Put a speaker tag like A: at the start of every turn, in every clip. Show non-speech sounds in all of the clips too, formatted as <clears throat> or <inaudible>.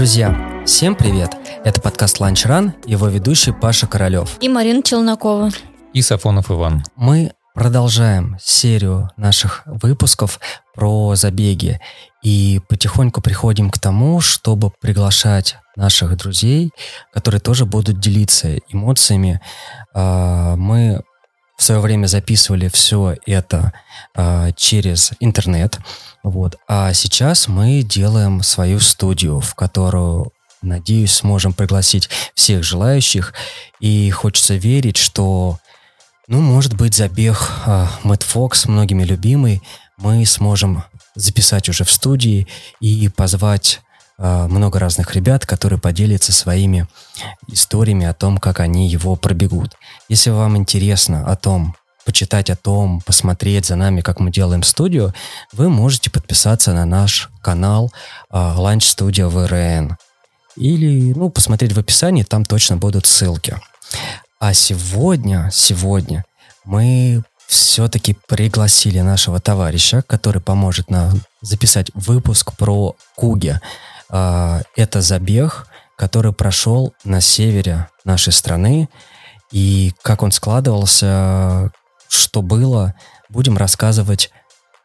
A: Друзья, всем привет! Это подкаст «Ланч Ран», его ведущий Паша Королев.
B: И Марина Челнокова.
C: И Сафонов Иван.
A: Мы продолжаем серию наших выпусков про забеги и потихоньку приходим к тому, чтобы приглашать наших друзей, которые тоже будут делиться эмоциями. А, мы в свое время записывали все это а, через интернет, вот. А сейчас мы делаем свою студию, в которую Надеюсь, сможем пригласить всех желающих. И хочется верить, что, ну, может быть, забег э, Мэтт Фокс, многими любимый, мы сможем записать уже в студии и позвать много разных ребят, которые поделятся своими историями о том, как они его пробегут. Если вам интересно о том, почитать о том, посмотреть за нами, как мы делаем студию, вы можете подписаться на наш канал uh, Lunch Studio ВРН. Или, ну, посмотреть в описании, там точно будут ссылки. А сегодня, сегодня мы все-таки пригласили нашего товарища, который поможет нам записать выпуск про Куги. Uh, это забег, который прошел на севере нашей страны, и как он складывался, что было, будем рассказывать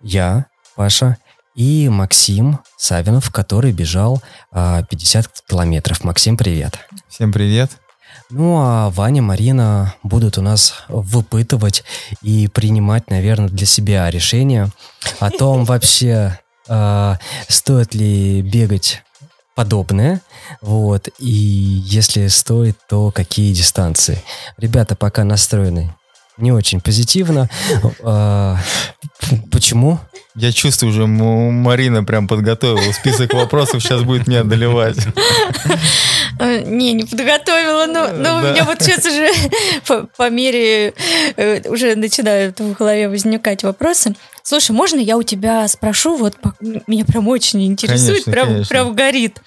A: я, Паша, и Максим Савинов, который бежал а, 50 километров. Максим, привет.
C: Всем привет.
A: Ну а Ваня, Марина будут у нас выпытывать и принимать, наверное, для себя решение о том вообще, а, стоит ли бегать подобное, вот, и если стоит, то какие дистанции. Ребята пока настроены не очень позитивно. А, почему?
C: Я чувствую уже, Марина прям подготовила список вопросов, сейчас будет меня одолевать.
B: Э, не, не подготовила, но, но у меня вот сейчас уже <laughs> по, по мере э, уже начинают в голове возникать вопросы. Слушай, можно я у тебя спрошу? Вот меня прям очень интересует, конечно, прям, конечно. прям горит.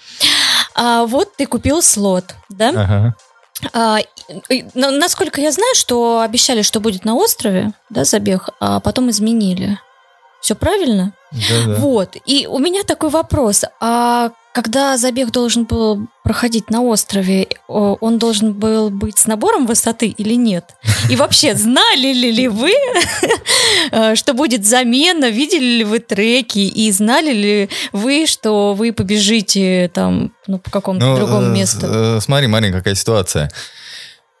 B: А, вот ты купил слот, да? Ага. А, насколько я знаю, что обещали, что будет на острове, да, забег, а потом изменили. Все правильно?
C: Да-да.
B: Вот. И у меня такой вопрос. А когда забег должен был проходить на острове, он должен был быть с набором высоты или нет? И вообще, <laughs> знали ли вы, что будет замена? Видели ли вы треки? И знали ли вы, что вы побежите там ну, по какому-то ну, другому э, месту?
C: Э, смотри, Марин, какая ситуация.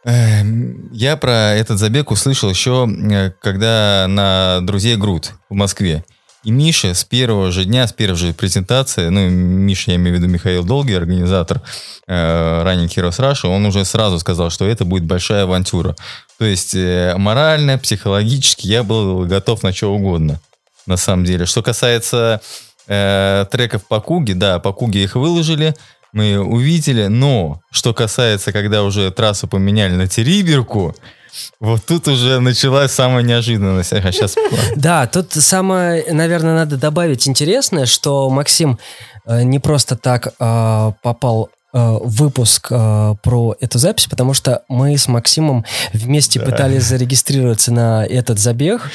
C: Эм, я про этот забег услышал еще, э, когда на «Друзей Груд» в Москве. И Миша с первого же дня, с первой же презентации, ну, Миша, я имею в виду Михаил Долгий, организатор э, Running Heroes Russia, он уже сразу сказал, что это будет большая авантюра. То есть э, морально, психологически я был готов на что угодно, на самом деле. Что касается э, треков по Куге, да, по Куге их выложили, мы увидели, но что касается, когда уже трассу поменяли на Териберку, вот тут уже началась самая неожиданность. Ага, сейчас... <laughs>
A: Да, тут самое, наверное, надо добавить интересное, что Максим э, не просто так э, попал выпуск э, про эту запись, потому что мы с Максимом вместе да. пытались зарегистрироваться на этот забег,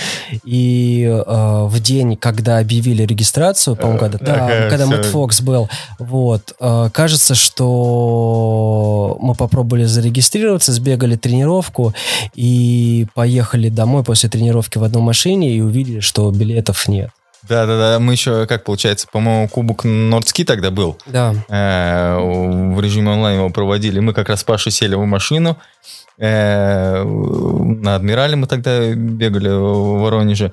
A: и э, в день, когда объявили регистрацию, по-моему, когда, да, ага, когда Мэтт Фокс был, вот, э, кажется, что мы попробовали зарегистрироваться, сбегали тренировку и поехали домой после тренировки в одной машине и увидели, что билетов нет.
C: Да-да-да, мы еще, как получается, по-моему, Кубок Нордски тогда был.
A: Да.
C: Э, в режиме онлайн его проводили. Мы как раз с Пашей сели в машину. Э, на Адмирале мы тогда бегали в Воронеже.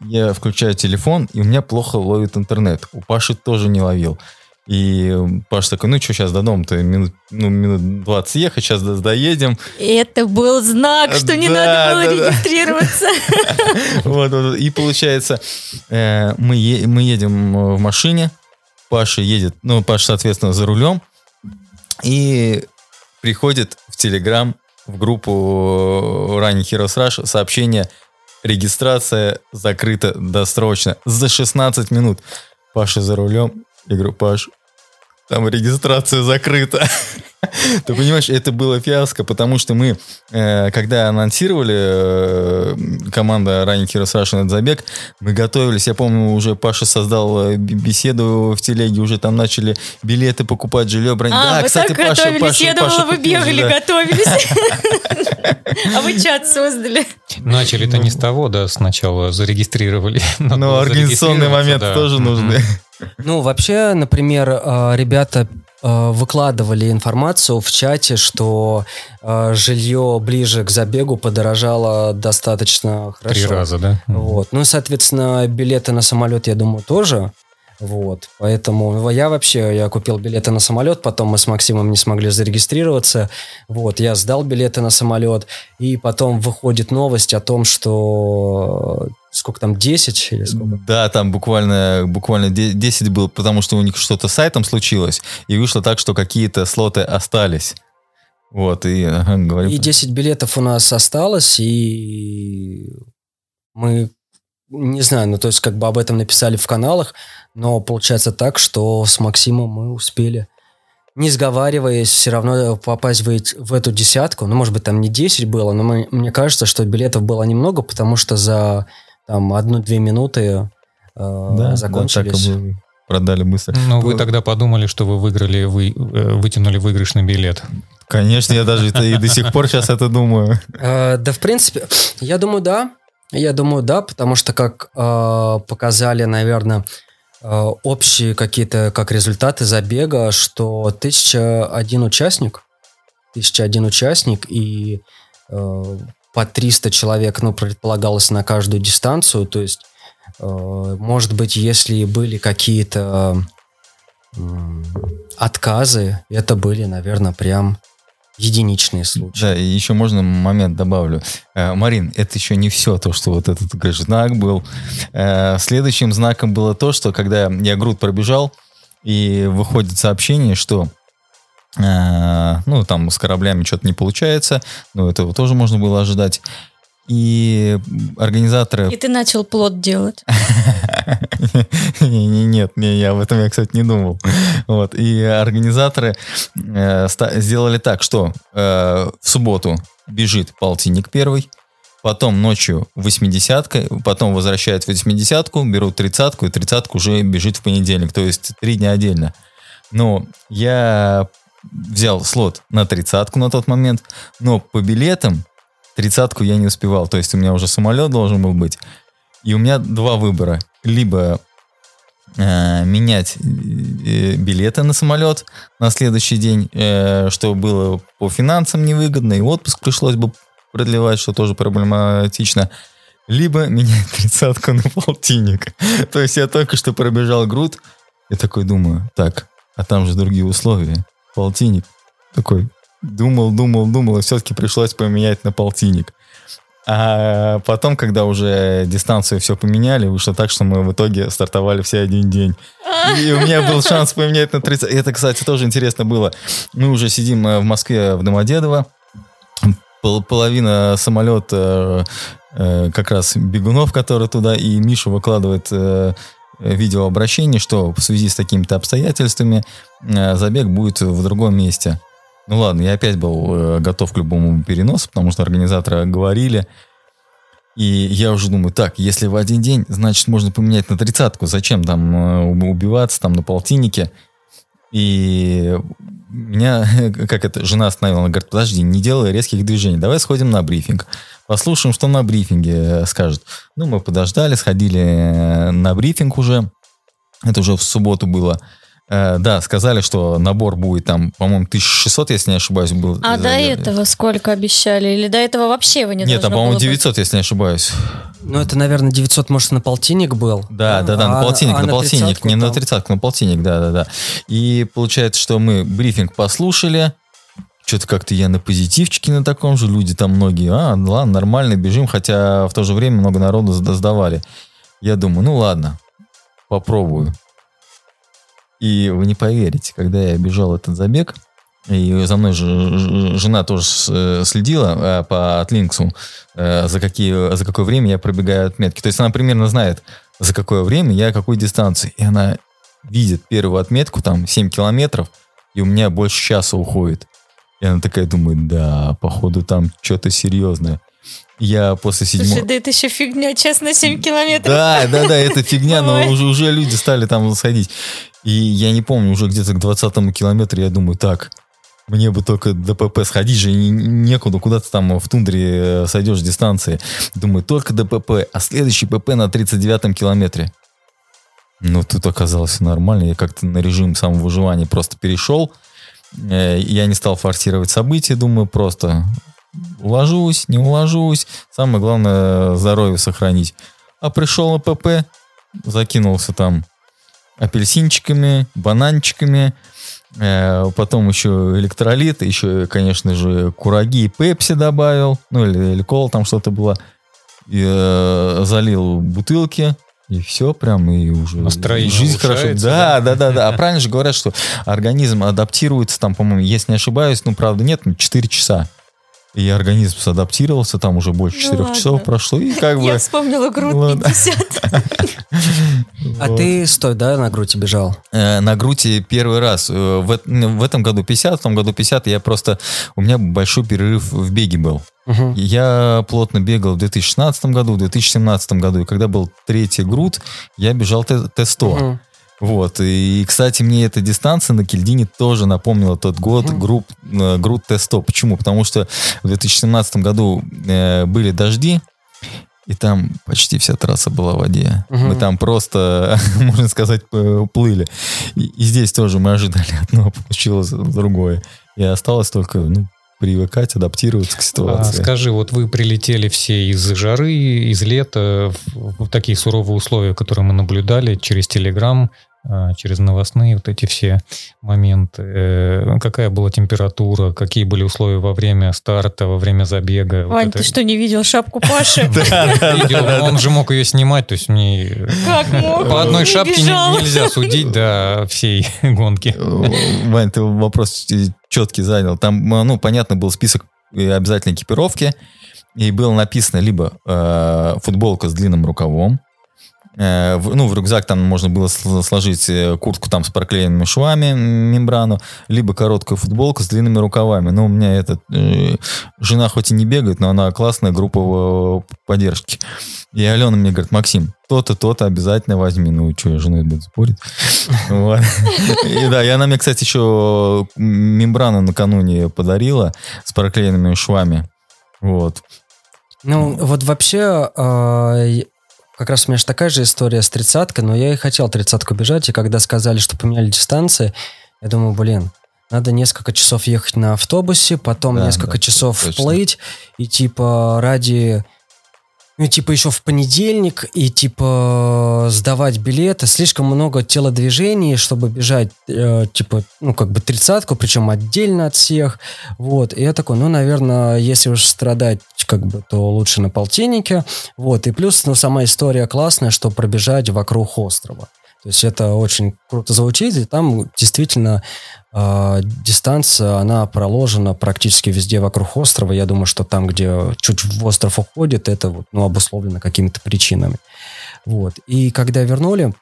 C: Я включаю телефон, и у меня плохо ловит интернет. У Паши тоже не ловил. И Паш такой, ну что, сейчас до дома-то минут, ну, минут 20 ехать, сейчас доедем.
B: Это был знак, что не надо было регистрироваться. <laughs>
C: Вот, и получается, э, мы мы едем в машине, Паша едет, ну, Паша, соответственно, за рулем, и приходит в Телеграм, в группу Running Heroes Rush сообщение «Регистрация закрыта досрочно за 16 минут». Паша за рулем. Я говорю, Паш, там регистрация закрыта. <laughs> Ты понимаешь, это было фиаско, потому что мы, э, когда анонсировали э, команда Running Heroes Russian этот забег, мы готовились, я помню, уже Паша создал беседу в телеге, уже там начали билеты покупать, жилье брать.
B: А, да, вы кстати, так Паша, готовились, Паша, я думала, вы бегали, готовились. <laughs> А вы чат создали.
D: Начали-то не с того, да, сначала зарегистрировали. <laughs>
C: Ну, организационный момент тоже нужны.
A: Ну, вообще, например, э, ребята э, выкладывали информацию в чате, что э, жилье ближе к забегу подорожало достаточно хорошо.
D: Три раза, да?
A: Вот. Ну, соответственно, билеты на самолет, я думаю, тоже. Вот, поэтому я вообще, я купил билеты на самолет, потом мы с Максимом не смогли зарегистрироваться, вот, я сдал билеты на самолет, и потом выходит новость о том, что сколько там, 10 или сколько?
C: Да, там буквально, буквально 10 было, потому что у них что-то с сайтом случилось, и вышло так, что какие-то слоты остались. Вот, и ага,
A: говорю. И 10 билетов у нас осталось, и мы не знаю, ну то есть как бы об этом написали в каналах, но получается так, что с Максимом мы успели, не сговариваясь, все равно попасть в, в эту десятку. Ну, может быть, там не 10 было, но мы, мне кажется, что билетов было немного, потому что за там одну-две минуты э, да, закончились. Да, так и
C: продали быстро.
D: Но вы тогда подумали, что вы выиграли, вы э, вытянули выигрышный билет.
C: Конечно, я даже и до сих пор сейчас это думаю.
A: Э, да, в принципе, я думаю, да. Я думаю, да, потому что, как э, показали, наверное, общие какие-то как результаты забега, что тысяча один участник, тысяча один участник и по 300 человек, ну, предполагалось на каждую дистанцию, то есть, э, может быть, если были какие-то э, отказы, это были, наверное, прям единичные случаи.
C: Да, еще можно момент добавлю. Э, Марин, это еще не все то, что вот этот говоришь, знак был. Э, следующим знаком было то, что когда я груд пробежал, и выходит сообщение, что ну, там с кораблями что-то не получается, но этого тоже можно было ожидать. И организаторы...
B: И ты начал плод делать. <laughs>
C: Нет, не, я об этом я, кстати, не думал. Вот. И организаторы э, сделали так, что э, в субботу бежит полтинник первый, потом ночью восьмидесятка, потом возвращают восьмидесятку, берут тридцатку, и тридцатку уже бежит в понедельник, то есть три дня отдельно. Но я взял слот на тридцатку на тот момент, но по билетам тридцатку я не успевал. То есть у меня уже самолет должен был быть. И у меня два выбора. Либо э, менять э, билеты на самолет на следующий день, э, что было по финансам невыгодно, и отпуск пришлось бы продлевать, что тоже проблематично. Либо менять тридцатку на полтинник. То есть я только что пробежал груд, и такой думаю, так, а там же другие условия. Полтинник. Такой, Думал, думал, думал, и все-таки пришлось поменять на полтинник. А потом, когда уже дистанцию все поменяли, вышло так, что мы в итоге стартовали все один день. И у меня был шанс поменять на 30. Это, кстати, тоже интересно было. Мы уже сидим э, в Москве, в Домодедово. Половина самолета э, как раз бегунов, которые туда, и Миша выкладывает э, видеообращение, что в связи с такими-то обстоятельствами забег будет в другом месте. Ну ладно, я опять был э, готов к любому переносу, потому что организаторы говорили. И я уже думаю, так, если в один день, значит, можно поменять на тридцатку. Зачем там э, убиваться там на полтиннике? И меня, <laughs> как это, жена остановила, она говорит, подожди, не делай резких движений, давай сходим на брифинг. Послушаем, что на брифинге э, скажет. Ну, мы подождали, сходили э, на брифинг уже. Это уже в субботу было. Э, да, сказали, что набор будет там, по-моему, 1600, если не ошибаюсь, был.
B: А до этого сколько обещали? Или до этого вообще вы не
C: Нет, там, по-моему, 900, быть? если не ошибаюсь.
A: Ну, это, наверное, 900, может, на полтинник был.
C: Да, да, да, а, на полтинник, а на, на полтинник, не там. на тридцатку, на полтинник, да, да, да. И получается, что мы брифинг послушали, что-то как-то я на позитивчике на таком же, люди там многие, а, ладно, нормально, бежим, хотя в то же время много народу сдавали. Я думаю, ну ладно, попробую. И вы не поверите, когда я бежал этот забег, и за мной же жена тоже э, следила э, по отлинксу, э, за, какие, за какое время я пробегаю отметки. То есть она примерно знает, за какое время я какой дистанции. И она видит первую отметку, там 7 километров, и у меня больше часа уходит. И она такая думает, да, походу там что-то серьезное. Я после седьмого...
B: Слушай, да это еще фигня, час на 7 километров.
C: Да, да, да, это фигня, но уже, уже люди стали там сходить. И я не помню, уже где-то к 20 километру я думаю, так, мне бы только ДПП сходить же не- некуда, куда ты там в тундре э, сойдешь дистанции. Думаю, только ДПП, а следующий ПП на 39 километре. Ну, тут оказалось нормально. Я как-то на режим самовыживания просто перешел. Э, Я не стал форсировать события, думаю, просто уложусь, не уложусь. Самое главное, здоровье сохранить. А пришел на ПП, закинулся там апельсинчиками, бананчиками, э, потом еще электролит, еще, конечно же, кураги и пепси добавил, ну или, или кола там что-то было, и, э, залил бутылки, и все прям, и уже
D: Настроение
C: жизнь хорошо. Да, да, да, да. А правильно же говорят, что организм адаптируется там, по-моему, если не ошибаюсь, ну, правда, нет, ну, 4 часа. И организм адаптировался, там уже больше
B: Ну
C: 4
B: ладно.
C: часов прошло, и как <laughs> бы...
B: Я вспомнила грудь
C: Ладно.
B: 50.
A: А ты стой, да, на грудь бежал?
C: Э, на груди первый раз. Э, В, эт- в этом году 50, в том году 50. Я просто... У меня большой перерыв в беге был.
A: Мгм.
C: Я плотно бегал в 2016 году, в 2017 году. И когда был третий груд, я бежал Т- Т-100.
A: Мгм.
C: Вот. И, кстати, мне эта дистанция на Кельдине тоже напомнила тот год
A: Мгм.
C: групп, э, груд Т-100. Почему? Потому что в 2017 году э, были дожди, и там почти вся трасса была в воде.
A: Мгм.
C: Мы там просто, <laughs> можно сказать, п- плыли. И, и здесь тоже мы ожидали <laughs> одно, получилось другое. И осталось только ну, привыкать, адаптироваться к
D: А
C: ситуации.
D: скажи, вот вы прилетели все из жары, из лета, в, в такие суровые условия, которые мы наблюдали через Телеграм, а, через новостные вот эти все моменты. Э, Какая была температура, какие были условия во время старта, во время забега? Вот
B: Вань,
D: это
B: ты что, не видел шапку Паши? <laughs>
D: он же мог ее снимать, то есть мне
B: Как мог?
D: по одной шапке нельзя судить до всей <laughs> гонки.
C: Э, Вань, ты вопрос четкий занял. Там, э, ну, понятно, был список э, обязательной экипировки, и было написано либо э, футболка с длинным рукавом, э, в- ну, в рюкзак там можно было сл- сложить э, куртку там с проклеенными швами, мембрану, либо короткую футболку с длинными рукавами. Ну, у меня этот, э, жена хоть и не бегает, но она классная группа э, поддержки. И Алена мне говорит, Максим, то-то, то-то обязательно возьми. Ну, что, с женой буду спорить? <laughs> И да, и она мне, кстати, еще мембрану накануне подарила с проклеенными швами. Вот.
A: Ну, вот вообще, а, как раз у меня же такая же история с тридцаткой, но я и хотел тридцатку бежать, и когда сказали, что поменяли дистанции, я думаю, блин, надо несколько часов ехать на автобусе, потом
C: Да,
A: несколько
C: да,
A: часов
C: точно.
A: плыть, и типа ради... Ну, типа еще в понедельник, и типа сдавать билеты. Слишком много телодвижений, чтобы бежать, э, типа, ну, как бы тридцатку, причем отдельно от всех. Вот, и я такой, ну, наверное, если уж страдать, как бы, то лучше на полтиннике. Вот, и плюс, ну, сама история классная, что пробежать вокруг острова. То есть это очень круто звучит, и там действительно э, дистанция, она проложена практически везде вокруг острова. Я думаю, что там, где чуть в остров уходит, это вот, ну, обусловлено какими-то причинами. Вот. И когда вернули,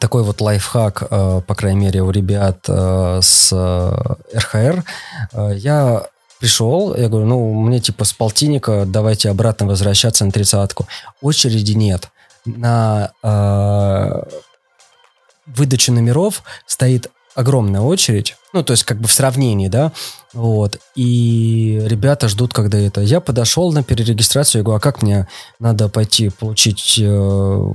A: такой вот лайфхак, э, по крайней мере, у ребят э, с э, РХР, э, я пришел, я говорю, ну, мне типа с полтинника давайте обратно возвращаться на тридцатку. Очереди нет. На э, выдачу номеров стоит огромная очередь, ну, то есть как бы в сравнении, да, вот, и ребята ждут, когда это. Я подошел на перерегистрацию, я говорю, а как мне надо пойти получить э,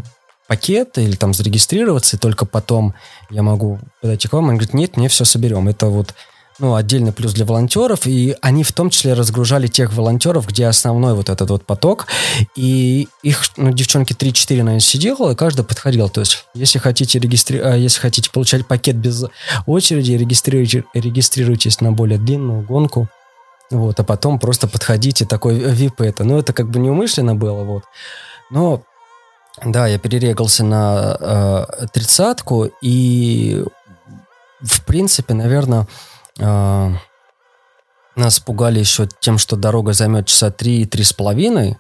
A: пакет или там зарегистрироваться, и только потом я могу подойти к вам? Он говорит, нет, мне все соберем. Это вот ну, отдельный плюс для волонтеров, и они в том числе разгружали тех волонтеров, где основной вот этот вот поток, и их, ну, девчонки 3-4, наверное, сидело, и каждый подходил, то есть, если хотите, регистри... а, если хотите получать пакет без очереди, регистрируйте... регистрируйтесь на более длинную гонку, вот, а потом просто подходите, такой VIP это, ну, это как бы неумышленно было, вот, но, да, я перерегался на тридцатку, и, в принципе, наверное, нас пугали еще тем, что дорога займет часа три, три с половиной.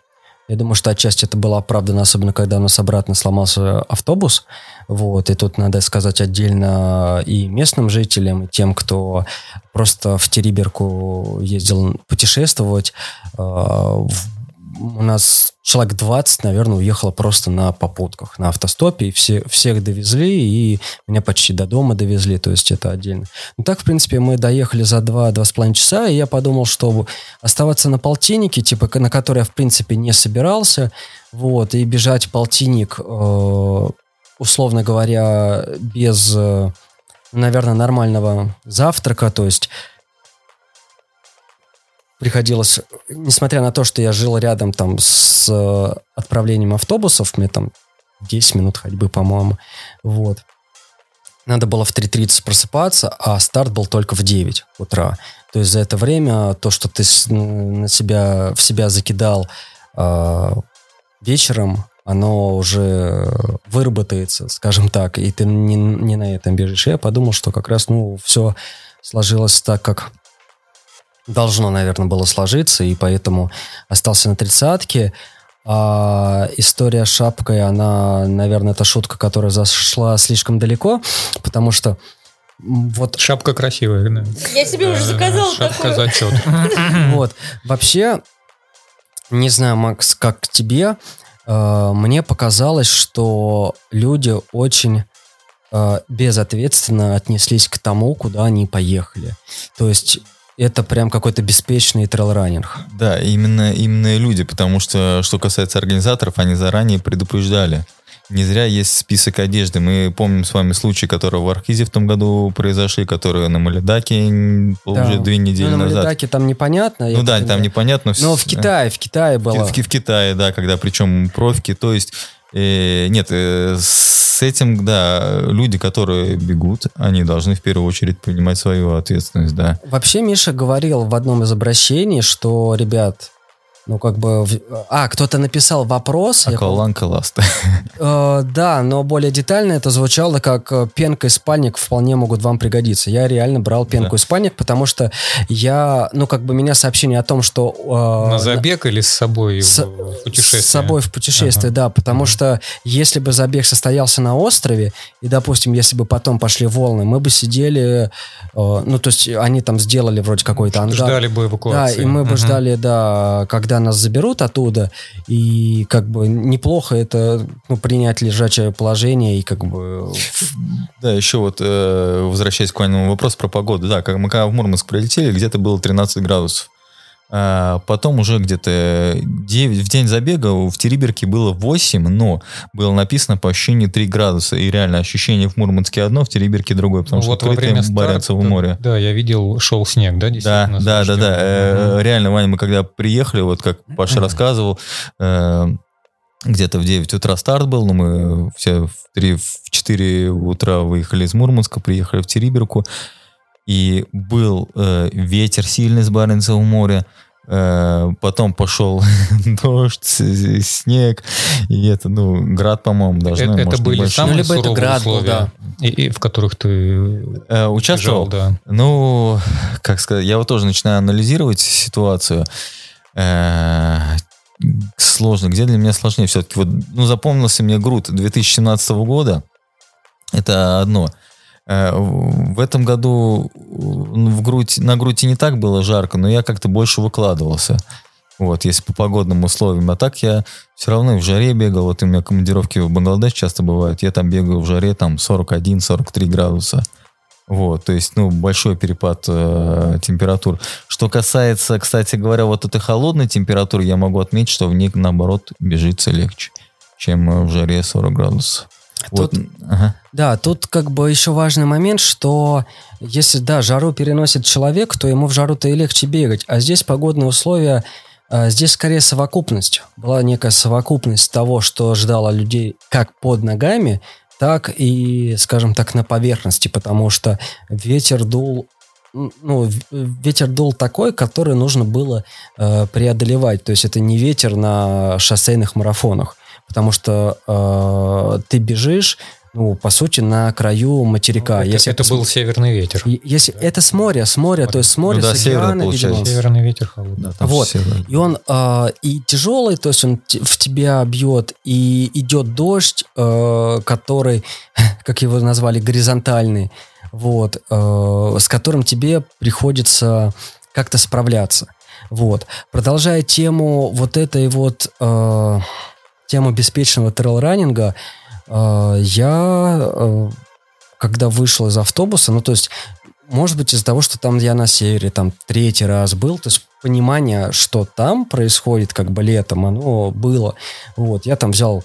A: Я думаю, что отчасти это было оправдано, особенно когда у нас обратно сломался автобус. Вот, и тут надо сказать отдельно и местным жителям, и тем, кто просто в Териберку ездил путешествовать. Э, у нас человек 20, наверное, уехало просто на попутках, на автостопе, и все, всех довезли, и меня почти до дома довезли, то есть это отдельно. Ну так, в принципе, мы доехали за 2-2,5 часа, и я подумал, что оставаться на полтиннике, типа, на который я, в принципе, не собирался, вот, и бежать полтинник, э, условно говоря, без, э, наверное, нормального завтрака, то есть приходилось, несмотря на то, что я жил рядом там с э, отправлением автобусов, мне там 10 минут ходьбы, по-моему, вот. Надо было в 3.30 просыпаться, а старт был только в 9 утра. То есть за это время то, что ты на себя, в себя закидал э, вечером, оно уже выработается, скажем так, и ты не, не на этом бежишь. Я подумал, что как раз, ну, все сложилось так, как должно, наверное, было сложиться, и поэтому остался на тридцатке. А история с шапкой, она, наверное, это шутка, которая зашла слишком далеко, потому что вот...
D: Шапка красивая, да.
B: Я себе уже заказал
D: Шапка такую. зачет. <laughs>
A: Вот. Вообще, не знаю, Макс, как тебе, э, мне показалось, что люди очень э, безответственно отнеслись к тому, куда они поехали. То есть это прям какой-то беспечный trail running.
C: Да, именно, именно люди, потому что, что касается организаторов, они заранее предупреждали. Не зря есть список одежды. Мы помним с вами случаи, которые в Архизе в том году произошли, которые на Малидаке да. уже две недели ну, на назад. На
A: Малидаке там непонятно.
C: Ну да, там непонятно.
A: Но в Китае, в Китае было.
C: В, в, в Китае, да, когда причем профики, то есть э, нет, э, с этим, да, люди, которые бегут, они должны в первую очередь принимать свою ответственность, да.
A: Вообще Миша говорил в одном из обращений, что, ребят, ну, как бы... А, кто-то написал вопрос.
C: Акваланка ласт. <laughs>
A: Э, да, но более детально это звучало как э, пенка и спальник вполне могут вам пригодиться. Я реально брал пенку да. и спальник, потому что я... Ну, как бы меня сообщение о том, что...
D: Э, на забег или с собой с, в путешествие?
A: С собой в путешествие, ага. да. Потому ага. что если бы забег состоялся на острове, и, допустим, если бы потом пошли волны, мы бы сидели... ну, то есть они там сделали вроде какой-то ангар.
D: Ждали бы эвакуации.
A: Да, и мы бы ага. ждали, да, когда когда нас заберут оттуда, и как бы неплохо это ну, принять лежачее положение и как бы...
C: Да, еще вот э, возвращаясь к вами вопросу про погоду. Да, как мы когда в Мурманск прилетели, где-то было 13 градусов. А потом уже где-то 9, в день забега в Териберке было 8, но было написано по ощущению 3 градуса. И реально ощущение в Мурманске одно, в Териберке другое, потому ну, что вот открытое Баренцево море.
D: Да, я видел, шел снег, да,
C: Да, да, да, да. Э, реально, Ваня, мы когда приехали, вот как Паша рассказывал, э, где-то в 9 утра старт был, но мы все в 3, в 4 утра выехали из Мурманска, приехали в Териберку и был э, ветер сильный с Баренцева моря, э, потом пошел <laughs> дождь, снег, и это, ну, град, по-моему, должны,
D: Это,
C: может,
D: это были
C: больше.
D: самые ну, либо это град условия, был, да. и, и в которых ты
C: э, участвовал?
D: Бежал, да.
C: Ну, как сказать, я вот тоже начинаю анализировать ситуацию. Э, сложно. Где для меня сложнее? Все-таки вот, ну, запомнился мне груд 2017 года. Это одно. Э, в этом году в грудь, на груди не так было жарко, но я как-то больше выкладывался. Вот, если по погодным условиям. А так я все равно в жаре бегал. Вот у меня командировки в Бангладеш часто бывают. Я там бегаю в жаре там 41-43 градуса. Вот, то есть, ну, большой перепад э, температур. Что касается, кстати говоря, вот этой холодной температуры, я могу отметить, что в ней, наоборот, бежится легче, чем в жаре 40 градусов.
A: Тут, вот. ага. Да, тут как бы еще важный момент, что если, да, жару переносит человек, то ему в жару-то и легче бегать. А здесь погодные условия, а, здесь скорее совокупность. Была некая совокупность того, что ждало людей как под ногами, так и, скажем так, на поверхности, потому что ветер дул ну, ветер дул такой, который нужно было э, преодолевать. То есть это не ветер на шоссейных марафонах потому что э, ты бежишь, ну, по сути, на краю материка.
D: Это,
A: если
D: это
A: с-
D: был северный ветер.
A: Если это с моря, с моря, то есть с моря,
C: Ну да,
A: с океана, видимо.
D: Северный ветер холодный.
C: Да, там
A: Вот.
C: да.
A: И он э, и тяжелый, то есть он в тебя бьет, и идет дождь, э, который, <laughs> как его назвали, горизонтальный, вот, э, с которым тебе приходится как-то справляться. Вот. Продолжая тему вот этой вот э, тему беспечного трейл-раннинга, э, я, э, когда вышел из автобуса, ну, то есть может быть, из-за того, что там я на севере, там третий раз был, то есть понимание, что там происходит, как бы летом, оно было. Вот, я там взял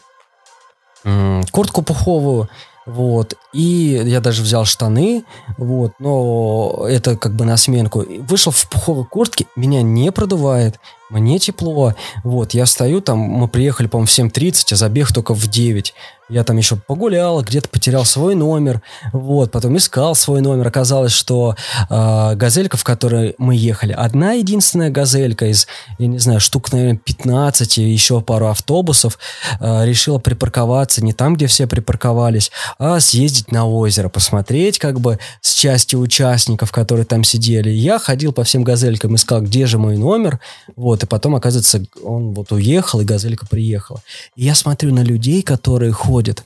A: м, куртку пуховую, вот, и я даже взял штаны, вот, но это как бы на сменку. Вышел в пуховой куртке, меня не продувает, мне тепло, вот, я стою там, мы приехали, по-моему, в 7.30, а забег только в 9. Я там еще погулял, где-то потерял свой номер, вот, потом искал свой номер. Оказалось, что э, газелька, в которой мы ехали, одна единственная газелька из, я не знаю, штук, наверное, 15 и еще пару автобусов, э, решила припарковаться не там, где все припарковались, а съездить на озеро, посмотреть как бы с части участников, которые там сидели. Я ходил по всем газелькам, искал, где же мой номер, вот, и потом, оказывается, он вот уехал, и газелька приехала. И я смотрю на людей, которые ходят,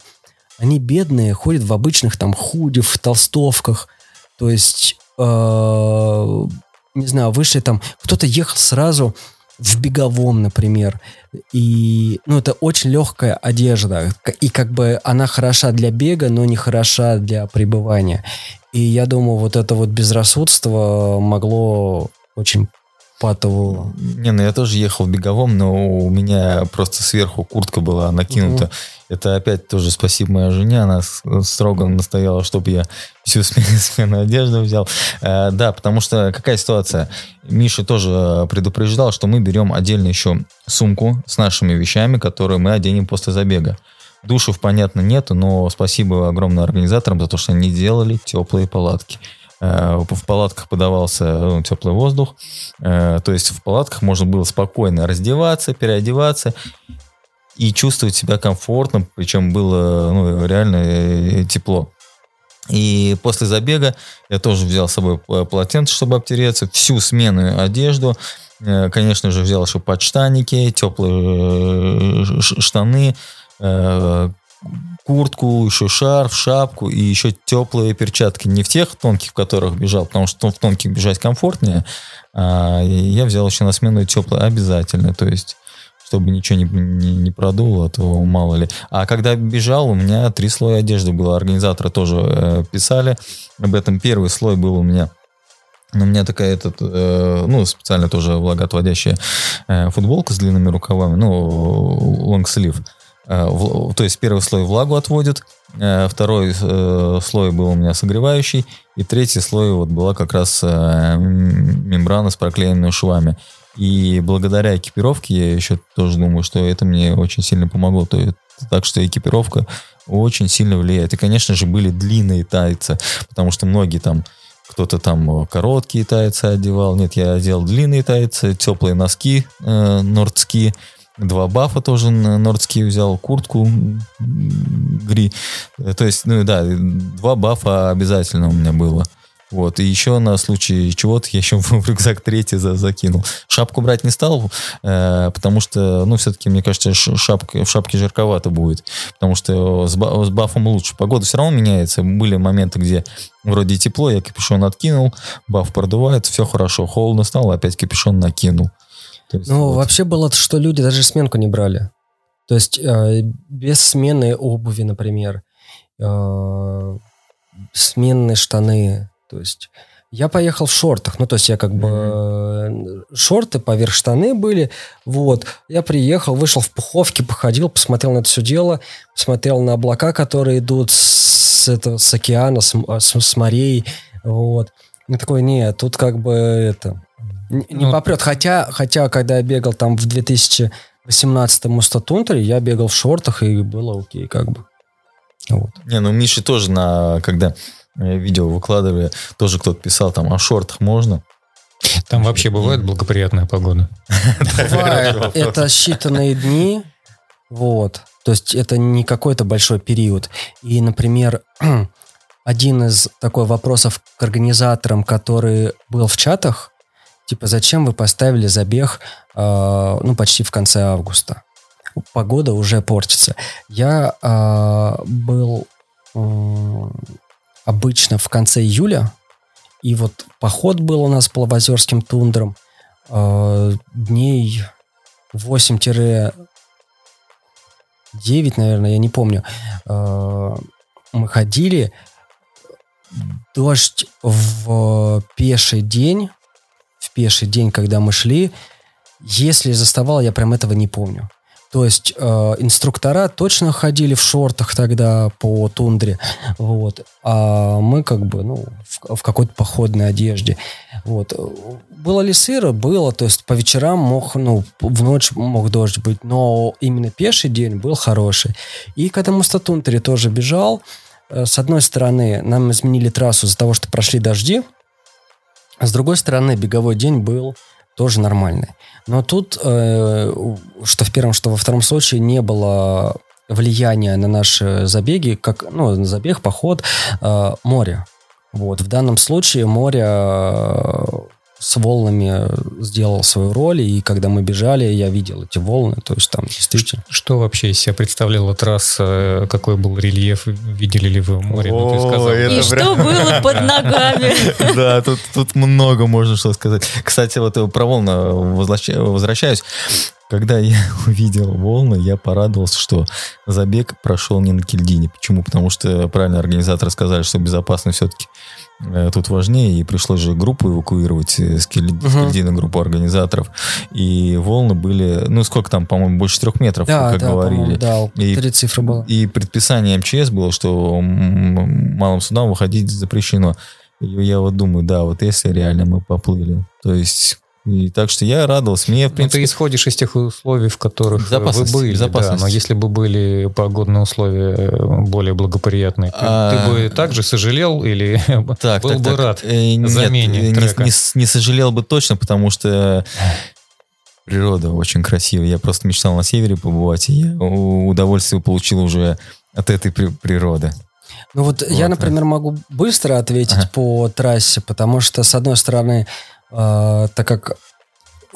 A: они бедные, ходят в обычных там худи, в толстовках, то есть, э, не знаю, вышли там, кто-то ехал сразу в беговом, например, и, ну, это очень легкая одежда, и как бы она хороша для бега, но не хороша для пребывания. И я думаю, вот это вот безрассудство могло очень патову...
C: Не, ну я тоже ехал в беговом, но у меня просто сверху куртка была накинута. Это опять тоже спасибо моей жене, она строго настояла, чтобы я всю смену, <laughs> одежды взял. Э, да, потому что какая ситуация? Миша тоже предупреждал, что мы берем отдельно еще сумку с нашими вещами, которые мы оденем после забега. Душев, понятно, нету, но спасибо огромное организаторам за то, что они делали теплые палатки. Э, В палатках подавался ну, теплый воздух, Э, то есть в палатках можно было спокойно раздеваться, переодеваться и чувствовать себя комфортно, причем было ну, реально э, тепло. И после забега я тоже взял с собой полотенце, чтобы обтереться, всю сменную одежду. Конечно же, взял еще подштанники, теплые штаны, куртку, еще шарф, шапку и еще теплые перчатки. Не в тех тонких, в которых бежал, потому что в тонких бежать комфортнее. А я взял еще на смену теплые обязательно. То есть чтобы ничего не, не, не продуло, а то мало ли. А когда бежал, у меня три слоя одежды было. Организаторы тоже э, писали об этом. Первый слой был у меня но у меня такая этот, э, ну, специально тоже влагоотводящая э, футболка с длинными рукавами, ну, лонгслив. Э, то есть первый слой влагу отводит, э, второй э, слой был у меня согревающий, и третий слой вот была как раз мембрана с проклеенными швами. И благодаря экипировке я еще тоже думаю, что это мне очень сильно помогло. То есть, так что экипировка очень сильно влияет. И, конечно же, были длинные тайцы, потому что многие там кто-то там короткие тайцы одевал. Нет, я одел длинные тайцы, теплые носки э, нордские. Два бафа тоже н- нордские взял, куртку гри. Э, То есть, ну да, два бафа обязательно у меня было. Вот, и еще на случай чего-то я еще <laughs> в рюкзак третий за- закинул. Шапку брать не стал, э, потому что, ну, все-таки, мне кажется, шапка, в шапке жарковато будет, потому что с, ба- с бафом лучше. Погода все равно меняется. Были моменты, где вроде тепло, я капюшон откинул, баф продувает, все хорошо. Холодно стало, опять капюшон накинул. Есть
A: Ну,
C: вот.
A: вообще было, что люди даже сменку не брали. То есть э, без смены обуви, например, э, сменные штаны. То есть я поехал в шортах, ну, то есть я как бы э, шорты поверх штаны были, вот. Я приехал, вышел в пуховке, походил, посмотрел на это все дело, посмотрел на облака, которые идут с, этого, с океана, с, м- с, с морей, вот. И такой, нет, тут как бы это... Не, не
D: Ну,
A: попрет. Хотя, хотя, когда я бегал там в 2018 Мустатунтре, я бегал в шортах, и было окей, как бы. Вот.
C: Не, ну Миша тоже на, когда э, видео выкладывали, тоже кто-то писал там, о шортах можно?
D: Там вообще бывает благоприятная погода. <laughs>
A: Бывает это считанные дни, Вот. То есть это не какой-то большой период. И, например, <clears throat> один из такой вопросов к организаторам, который был в чатах, типа, зачем вы поставили забег, э, ну, почти в конце августа? Погода уже портится. Я э, был э, обычно в конце июля, и вот поход был у нас по Лобозерским тундрам э, дней 8 9, наверное, я не помню, э, мы ходили, дождь в пеший день, пеший день, когда мы шли, если заставал, я прям этого не помню. То есть э, инструктора точно ходили в шортах тогда по тундре, вот, а мы как бы, ну, в, в какой-то походной одежде, вот. Было ли сыро? Было, то есть по вечерам мог, ну, в ночь мог дождь быть, но именно пеший день был хороший. И мы в Статунтере тоже бежал, э, с одной стороны, нам изменили трассу из-за того, что прошли дожди, с другой стороны, беговой день был тоже нормальный. Но тут, э, что в первом, что во втором случае, не было влияния на наши забеги, как, ну, забег, поход, э, море. Вот, в данном случае море э, с волнами сделал свою роль, и когда мы бежали, я видел эти волны, то есть там действительно...
D: Что вообще из себя представляла трасса, какой был рельеф, видели ли вы море?
B: Ну, и что было под ногами? <laughs>
C: Да, тут, тут много можно что сказать. Кстати, вот про волны возвращаюсь. Когда я <laughs> увидел волны, я порадовался, что забег прошел не на кельдине. Почему? Потому что правильно организаторы сказали, что безопасность все-таки Э, тут важнее, и пришлось же группу эвакуировать, э, с uh группу организаторов, и волны были, ну, сколько там, по-моему, больше трех метров, да, как да, говорили.
A: Да,
C: и,
A: три цифры было.
C: И предписание МЧС было, что малым судам выходить запрещено. И я вот думаю, да, вот если реально мы поплыли, то есть и так что я радовался. Мне, в
D: принципе... Но ты исходишь из тех условий, в которых вы были. Да, но если бы были погодные условия э, более благоприятные, а... ты бы также сожалел или <laughs> так, был так, бы так. рад э, замене
C: Нет, трека? Не, не, не сожалел бы точно, потому что природа очень красивая. Я просто мечтал на севере побывать, и я удовольствие получил уже от этой при природы.
A: Ну вот, вот я, например, могу быстро ответить ага. по трассе, потому что, с одной стороны, э, так как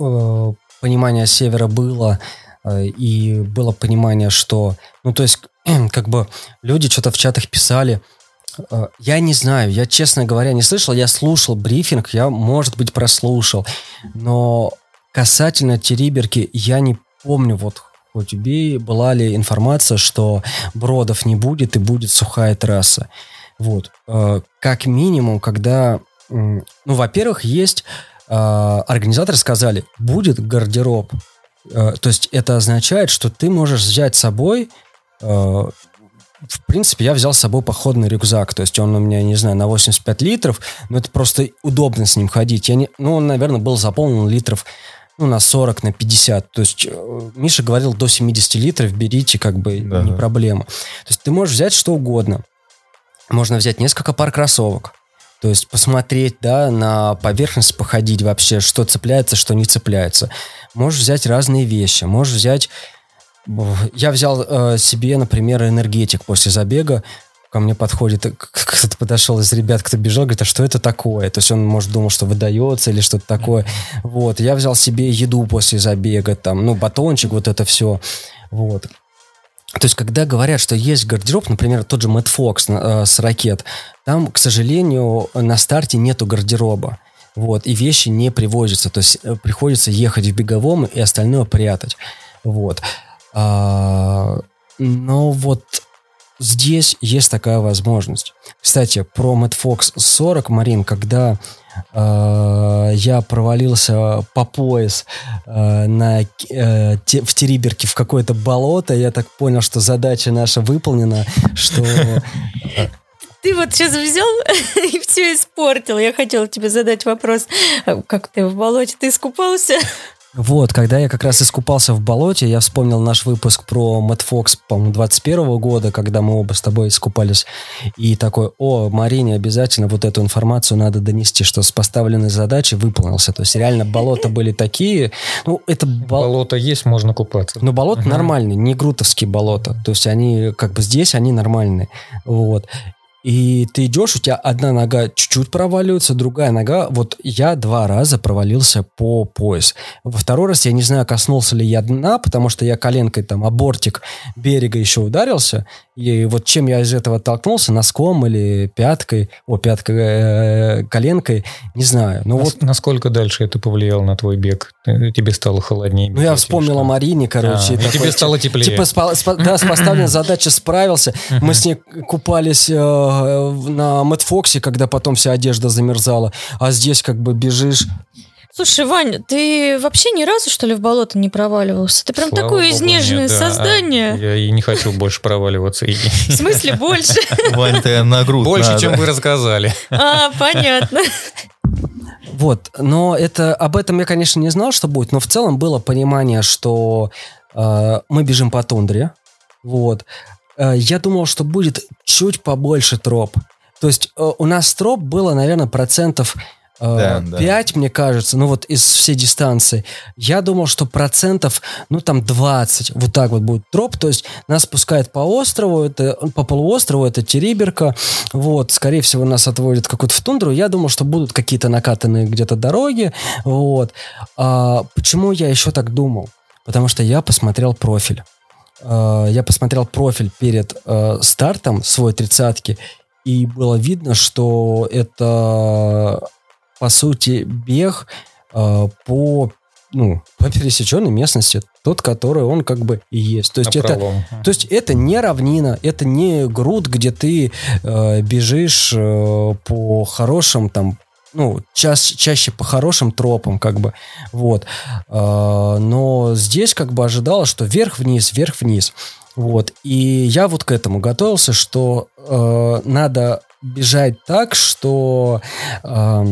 A: э, понимание севера было, э, и было понимание, что, ну, то есть, <clears throat> как бы люди что-то в чатах писали, э, я не знаю, я, честно говоря, не слышал, я слушал брифинг, я, может быть, прослушал, но касательно Териберки я не помню, вот хоть убей, была ли информация, что бродов не будет и будет сухая трасса. Вот. Э, как минимум, когда ну, во-первых, есть э, организаторы сказали, будет гардероб. Э, то есть это означает, что ты можешь взять с собой э, в принципе, я взял с собой походный рюкзак. То есть он у меня, не знаю, на 85 литров, но это просто удобно с ним ходить. Я не, ну, он, наверное, был заполнен литров ну, на 40, на 50. То есть э, Миша говорил, до 70 литров берите, как бы, да. не проблема. То есть ты можешь взять что угодно. Можно взять несколько пар кроссовок. То есть посмотреть, да, на поверхность, походить вообще, что цепляется, что не цепляется. Можешь взять разные вещи. Можешь взять... Я взял э, себе, например, энергетик после забега. Ко мне подходит, кто-то подошел из ребят, кто бежал, говорит, а что это такое? То есть он, может, думал, что выдается или что-то такое. Вот, я взял себе еду после забега, там, ну, батончик, вот это все. Вот. То есть, когда говорят, что есть гардероб, например, тот же Мэтт Фокс э, с ракет, там, к сожалению, на старте нету гардероба. Вот, и вещи не привозятся. То есть, э, приходится ехать в беговом и остальное прятать. Вот. А, но вот здесь есть такая возможность. Кстати, про Мэтт Фокс 40, Марин, когда я провалился по пояс э, на, э, в Териберке в какое-то болото, я так понял, что задача наша выполнена, что...
B: Ты вот сейчас взял <laughs> и все испортил. Я хотела тебе задать вопрос. Как ты в болоте? Ты искупался?
A: Вот, когда я как раз искупался в болоте, я вспомнил наш выпуск про Мэтт Фокс, по-моему, 21 года, когда мы оба с тобой искупались. И такой, о, Марине обязательно вот эту информацию надо донести, что с поставленной задачей выполнился. То есть реально болота были такие. Ну, это бол...
D: Болото есть, можно купаться.
A: Но болото угу. нормальные, не грутовские болота. То есть они как бы здесь, они нормальные. Вот. И ты идешь, у тебя одна нога чуть-чуть проваливается, другая нога... Вот я два раза провалился по пояс. Во второй раз я не знаю, коснулся ли я дна, потому что я коленкой там о бортик берега еще ударился. И вот чем я из этого толкнулся, носком или пяткой, о, пяткой, э, коленкой, не знаю.
D: Но Нас, вот... Насколько дальше это повлияло на твой бег? Тебе стало холоднее?
A: Ну, я вспомнил о Марине, короче.
D: А, такой, тебе стало теплее.
A: Типа, спа, спа, да, с <clears throat> поставленной задачей справился. Мы с ней купались э, на Мэтт когда потом вся одежда замерзала. А здесь как бы бежишь...
B: Слушай, Ваня, ты вообще ни разу, что ли, в болото не проваливался? Ты прям Слава такое Богу, изнеженное нет, да. создание.
D: А, я и не хочу больше проваливаться.
B: В смысле <laughs> больше?
C: Вань, ты на грудь
D: Больше, надо. чем вы рассказали.
B: А, понятно.
A: Вот, но это об этом я, конечно, не знал, что будет, но в целом было понимание, что э, мы бежим по тундре, вот, я думал, что будет чуть побольше троп. То есть э, у нас троп было, наверное, процентов да, 5, да. мне кажется, ну вот из всей дистанции. Я думал, что процентов, ну там 20, вот так вот будет троп. То есть нас пускают по острову, это, по полуострову, это Териберка. Вот, скорее всего, нас отводят какую-то в тундру. Я думал, что будут какие-то накатанные где-то дороги. Вот. А почему я еще так думал? Потому что я посмотрел профиль. Э, я посмотрел профиль перед э, стартом свой тридцатки, и было видно, что это, по сути, бег э, по, ну, по пересеченной местности, тот, который он как бы и есть. То есть, это, то есть это не равнина, это не груд, где ты э, бежишь э, по хорошим там ну, ча чаще по хорошим тропам, как бы, вот. А, но здесь как бы ожидалось, что вверх-вниз, вверх-вниз. Вот. И я вот к этому готовился, что э, надо бежать так, что, э,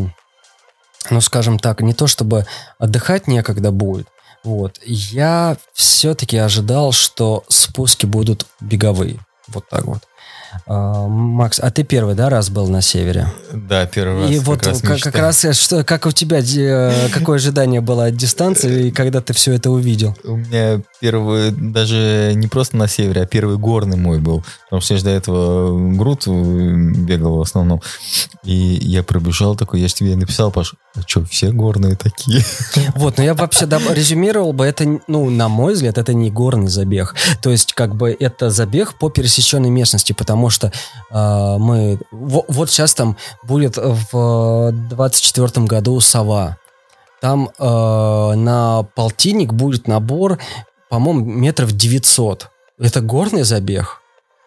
A: ну, скажем так, не то чтобы отдыхать некогда будет. Вот. Я все-таки ожидал, что спуски будут беговые. Вот так вот. А, Макс, а ты первый, да, раз был на севере?
C: Да, первый раз.
A: И вот как, как, как раз что, как у тебя, какое ожидание было от дистанции, и когда ты все это увидел?
C: У меня первый, даже не просто на севере, а первый горный мой был. Потому что я же до этого груд бегал в основном. И я пробежал такой, я же тебе написал, Паш, а что, все горные такие? <laughs>
A: Вот, но я вообще резюмировал бы, это, ну, на мой взгляд, это не горный забег. То есть, как бы, это забег по пересеченной местности, потому что э, мы... В, вот сейчас там будет в 24 году сова. Там э, на полтинник будет набор, по-моему, метров 900. Это горный забег.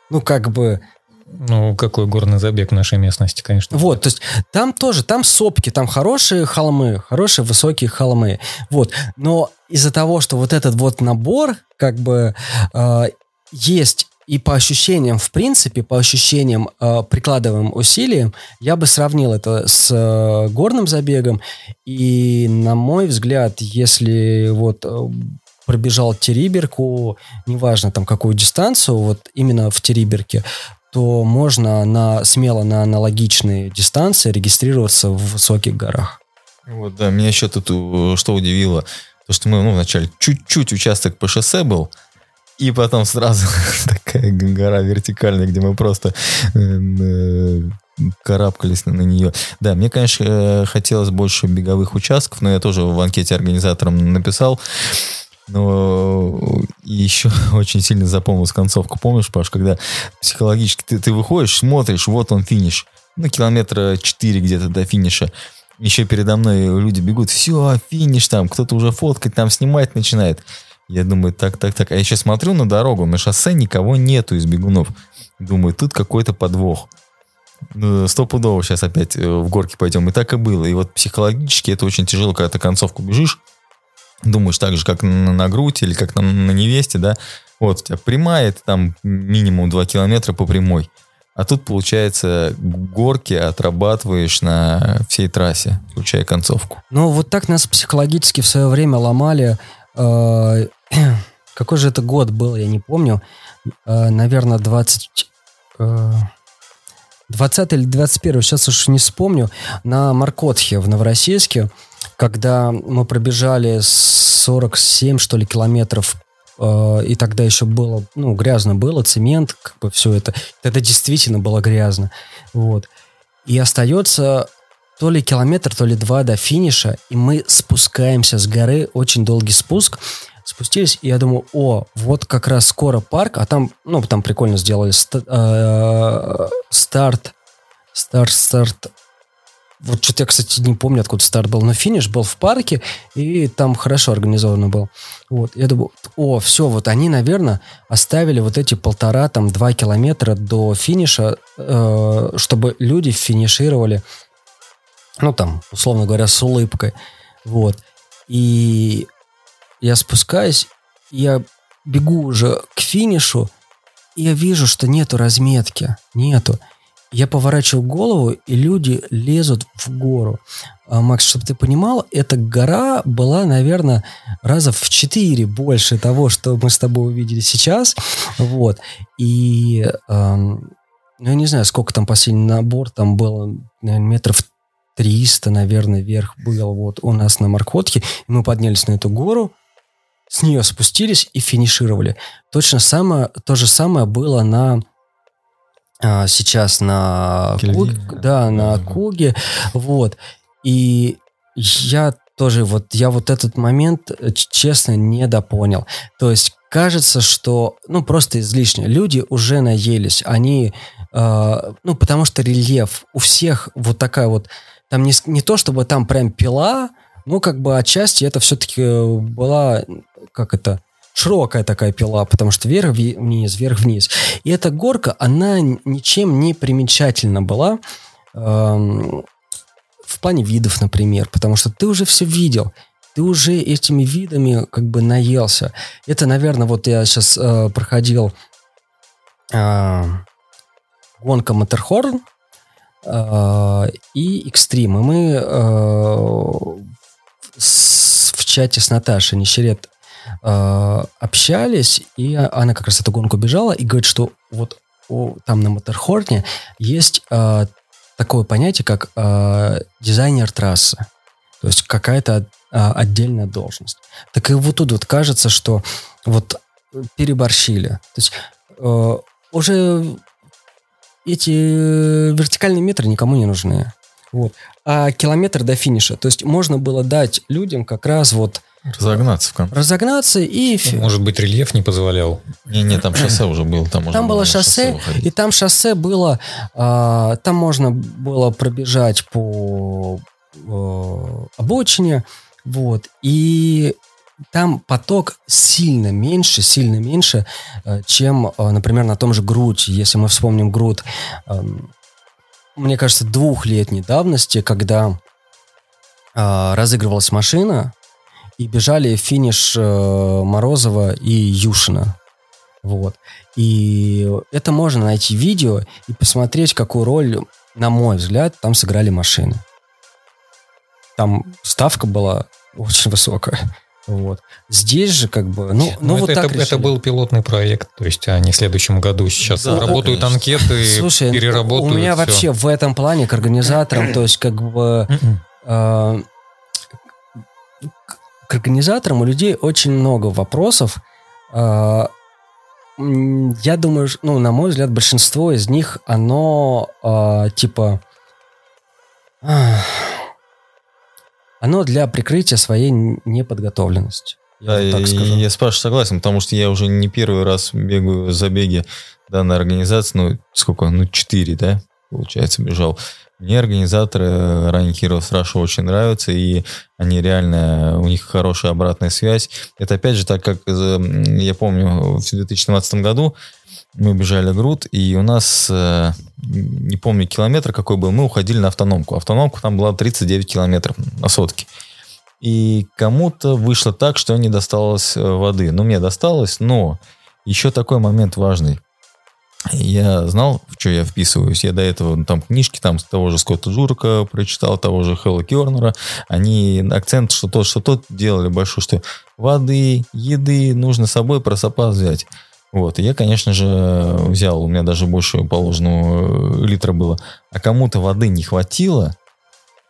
A: Ну, как бы
D: ну, какой горный забег в нашей местности, конечно.
A: Вот, то есть там тоже, там сопки, там хорошие холмы, хорошие высокие холмы. Вот, но из-за того, что вот этот вот набор, как бы, э, есть и по ощущениям, в принципе, по ощущениям, э, прикладываемым усилиям, я бы сравнил это с э, горным забегом. И, на мой взгляд, если вот э, пробежал Териберку, неважно там какую дистанцию, вот именно в Териберке, то можно на, смело на аналогичные дистанции регистрироваться в высоких горах.
C: Вот, да, меня еще тут что удивило, то, что мы ну, вначале чуть-чуть участок по шоссе был, и потом сразу <laughs> такая гора вертикальная, где мы просто э, э, карабкались на, нее. Да, мне, конечно, э, хотелось больше беговых участков, но я тоже в анкете организаторам написал, но еще <laughs> очень сильно запомнилась концовку. Помнишь, Паш, когда психологически ты, ты выходишь, смотришь, вот он финиш. Ну, километра 4 где-то до финиша. Еще передо мной люди бегут, все, финиш там, кто-то уже фоткать, там снимать начинает. Я думаю, так, так, так. А я сейчас смотрю на дорогу, на шоссе никого нету из бегунов. Думаю, тут какой-то подвох. Ну, стопудово сейчас опять э, в горке пойдем. И так и было. И вот психологически это очень тяжело, когда ты концовку бежишь, думаешь так же, как на, на грудь или как на, на невесте, да, вот у тебя прямая, это там минимум 2 километра по прямой, А тут, получается, горки отрабатываешь на всей трассе, включая концовку.
A: Ну, вот так нас психологически в свое время ломали. Э, <clears throat> какой же это год был, я не помню. Э, наверное, 20... 20 или 21, сейчас уж не вспомню, на Маркотхе в Новороссийске, когда мы пробежали 47, что ли, километров э, и тогда еще было, ну, грязно было, цемент, как бы все это. Это действительно было грязно. Вот. И остается то ли километр, то ли два до финиша, и мы спускаемся с горы, очень долгий спуск, спустились, и я думаю, о, вот как раз скоро парк, а там, ну, там прикольно сделали э, старт, старт, старт, вот что-то я, кстати, не помню, откуда старт был, но финиш был в парке, и там хорошо организовано был. Вот, я думаю, о, все, вот они, наверное, оставили вот эти полтора, там, два километра до финиша, э, чтобы люди финишировали, ну, там, условно говоря, с улыбкой. Вот. И я спускаюсь, я бегу уже к финишу, и я вижу, что нету разметки, нету. Я поворачиваю голову, и люди лезут в гору. А, Макс, чтобы ты понимал, эта гора была, наверное, раза в четыре больше того, что мы с тобой увидели сейчас. Вот. И, эм, ну, я не знаю, сколько там последний набор, там было, наверное, метров 300, наверное, вверх был вот у нас на Маркотке. Мы поднялись на эту гору, с нее спустились и финишировали. Точно самое, то же самое было на сейчас на Куг, да, на Куге, вот. И я тоже вот, я вот этот момент, э, честно, недопонял. То есть кажется, что, ну, просто излишне. Люди уже наелись, они, э, ну, потому что рельеф у всех вот такая вот, там не, не то, чтобы там прям пила, ну, как бы отчасти это все-таки была, как это, широкая такая пила, потому что вверх-вниз, вверх-вниз. И эта горка, она ничем не примечательна была эм, в плане видов, например, потому что ты уже все видел, ты уже этими видами как бы наелся. Это, наверное, вот я сейчас э, проходил э, гонка Матерхорн э, и Экстрим, и мы э, с, в чате с Наташей Нищерет э, общались, и она как раз эту гонку бежала и говорит, что вот у, там на Моторхорне есть э, такое понятие, как э, дизайнер трассы. То есть какая-то э, отдельная должность. Так и вот тут вот кажется, что вот переборщили. То есть э, уже эти вертикальные метры никому не нужны. Вот. А километр до финиша. То есть можно было дать людям как раз вот
C: Разогнаться в конце.
A: Разогнаться и...
D: Может быть, рельеф не позволял?
C: Не-не, там шоссе уже было.
A: Там, там было шоссе, шоссе и там шоссе было... А, там можно было пробежать по а, обочине, вот, и там поток сильно меньше, сильно меньше, э, чем, например, на том же Грудь. Если мы вспомним Грудь, мне кажется, двухлетней давности, когда разыгрывалась машина, и бежали финиш э, Морозова и Юшина. Вот. И это можно найти видео и посмотреть, какую роль, на мой взгляд, там сыграли машины. Там ставка была очень высокая. Вот. Здесь же как бы, ну, ну,
D: ну
A: вот
D: это,
A: так
D: это, это был пилотный проект, то есть они в следующем году сейчас да, работают конечно. анкеты, <laughs>
A: Слушай,
D: переработают.
A: У меня
D: все.
A: вообще в этом плане к организаторам, то есть как бы э, к организаторам у людей очень много вопросов. А, я думаю, ну, на мой взгляд, большинство из них, оно а, типа... Оно для прикрытия своей неподготовленности.
C: Я да, так скажу. я с Пашей согласен, потому что я уже не первый раз бегаю забеги данной организации, ну, сколько, ну, четыре, да, получается, бежал. Мне организаторы Running Heroes Russia очень нравятся, и они реально, у них хорошая обратная связь. Это опять же так, как я помню, в 2017 году мы бежали груд, и у нас, э, не помню километр какой был, мы уходили на автономку. Автономка там была 39 километров на сотке. И кому-то вышло так, что не досталось э, воды. Ну, мне досталось, но еще такой момент важный. Я знал, в что я вписываюсь. Я до этого ну, там книжки там с того же Скотта Журка прочитал, того же Хэлла Кернера. Они акцент, что тот, что тот делали большой, что воды, еды нужно с собой про запас взять. Вот, и я, конечно же, взял, у меня даже больше положенного литра было. А кому-то воды не хватило,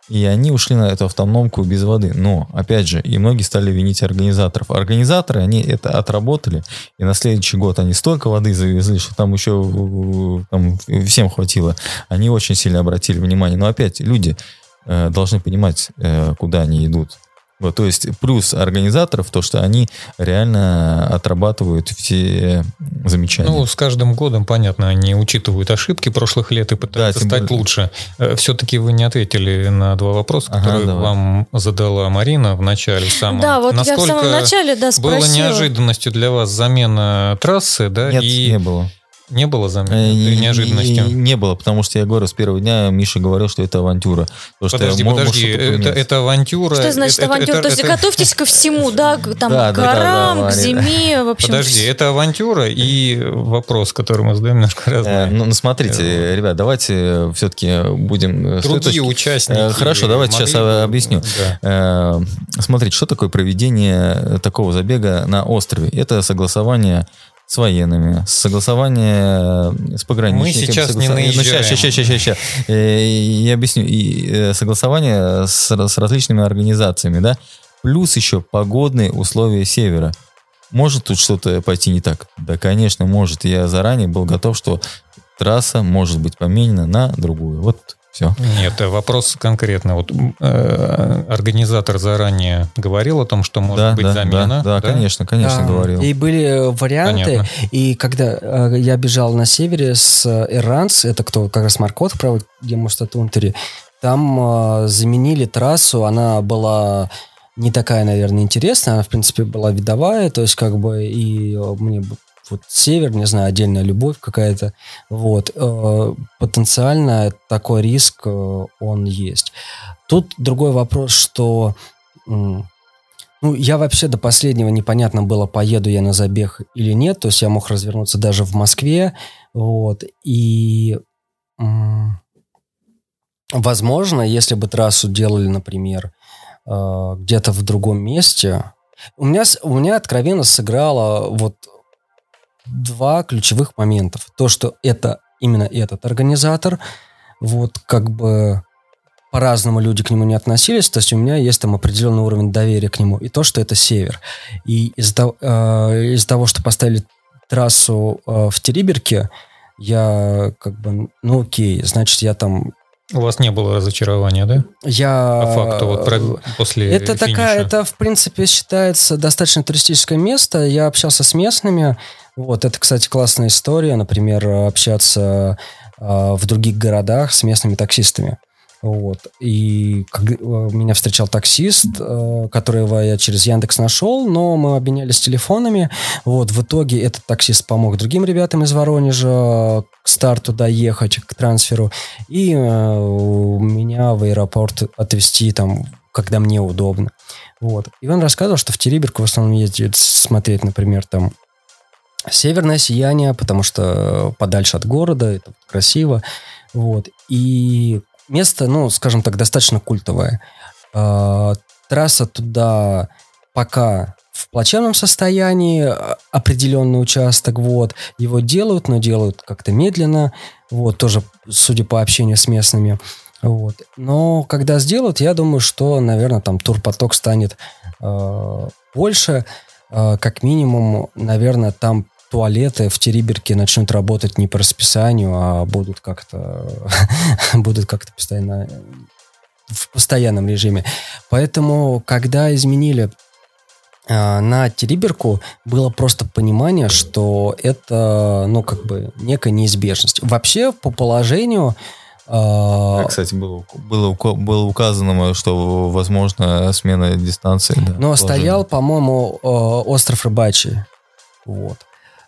C: и они ушли на эту автономку без воды. Но, опять же, и многие стали винить организаторов. Организаторы, они это отработали, и на следующий год они столько воды завезли, что там еще там, всем хватило. Они очень сильно обратили внимание. Но опять, люди э, должны понимать, э, куда они идут. Вот, то есть плюс организаторов, то, что они реально отрабатывают все замечания.
D: Ну, с каждым годом, понятно, они учитывают ошибки прошлых лет и пытаются да, стать более... лучше. Э, Все-таки вы не ответили на два вопроса, ага, которые давай. вам задала Марина в начале самом.
B: Да, вот Насколько я в самом начале да,
D: спросила. Было неожиданностью для вас замена трассы, да?
C: Нет, и... не было.
D: Не было заметно э, неожиданностью?
C: Не, не было, потому что я говорю, с первого дня Миша говорил, что это авантюра.
D: Подожди, что подожди, это, это авантюра.
B: Что значит это, авантюра? Это, То есть это, готовьтесь ко всему, да, там, да, к горам, да, да, к зиме, в общем.
D: Подожди, это авантюра и вопрос, который мы задаем немножко разный. Э,
C: ну, ну, смотрите, э, ребят, давайте все-таки будем...
D: Другие участники.
C: Хорошо, давайте сейчас объясню. Да. Смотрите, что такое проведение такого забега на острове? Это согласование с военными, согласование с пограничниками.
D: Мы сейчас соглас... не наезжаем. Ну, сейчас,
C: сейчас, сейчас, сейчас, сейчас. Я объясню. И э, согласование с, с различными организациями, да, плюс еще погодные условия севера. Может тут что-то пойти не так? Да, конечно, может. Я заранее был готов, что трасса может быть поменена на другую. Вот все.
D: Нет, вопрос конкретно. Вот э, организатор заранее говорил о том, что может да, быть
C: да,
D: замена.
C: Да, да, да, конечно, конечно да. говорил.
A: И были варианты. Понятно. И когда э, я бежал на севере с Иранс, это кто как раз Маркот проводит, где может Унтери, там э, заменили трассу, она была не такая, наверное, интересная, она, в принципе, была видовая, то есть, как бы, и мне вот север, не знаю, отдельная любовь какая-то, вот, э, потенциально такой риск, э, он есть. Тут другой вопрос, что, ну, я вообще до последнего непонятно было, поеду я на забег или нет, то есть я мог развернуться даже в Москве, вот, и, возможно, если бы трассу делали, например, э, где-то в другом месте, у меня, у меня откровенно сыграло вот два ключевых моментов. То, что это именно этот организатор, вот как бы по-разному люди к нему не относились, то есть у меня есть там определенный уровень доверия к нему, и то, что это север. И из-за того, э, из того что поставили трассу э, в Териберке, я как бы, ну окей, значит, я там
D: у вас не было разочарования, да?
A: Я...
D: По факту, вот про... после
A: Это
D: финиша.
A: такая, это, в принципе, считается достаточно туристическое место. Я общался с местными. Вот, это, кстати, классная история. Например, общаться э, в других городах с местными таксистами. Вот. И э, меня встречал таксист, э, которого я через Яндекс нашел, но мы обменялись телефонами. Вот. В итоге этот таксист помог другим ребятам из Воронежа к старту доехать, к трансферу. И э, меня в аэропорт отвезти там, когда мне удобно. Вот. И он рассказывал, что в Териберку в основном ездят смотреть, например, там северное сияние, потому что подальше от города, это красиво. Вот. И место, ну, скажем так, достаточно культовое. Э, трасса туда пока в плачевном состоянии, а, определенный участок, вот, его делают, но делают как-то медленно, вот, тоже, судя по общению с местными, вот. Но когда сделают, я думаю, что, наверное, там турпоток станет э, больше, э, как минимум, наверное, там туалеты в Териберке начнут работать не по расписанию, а будут как-то <laughs> будут как-то постоянно в постоянном режиме. Поэтому, когда изменили э, на Териберку, было просто понимание, что это, ну, как бы некая неизбежность. Вообще, по положению...
C: Э, Кстати, было, было, было указано, что возможно смена дистанции. Да,
A: но стоял, по-моему, э, остров Рыбачий. Вот.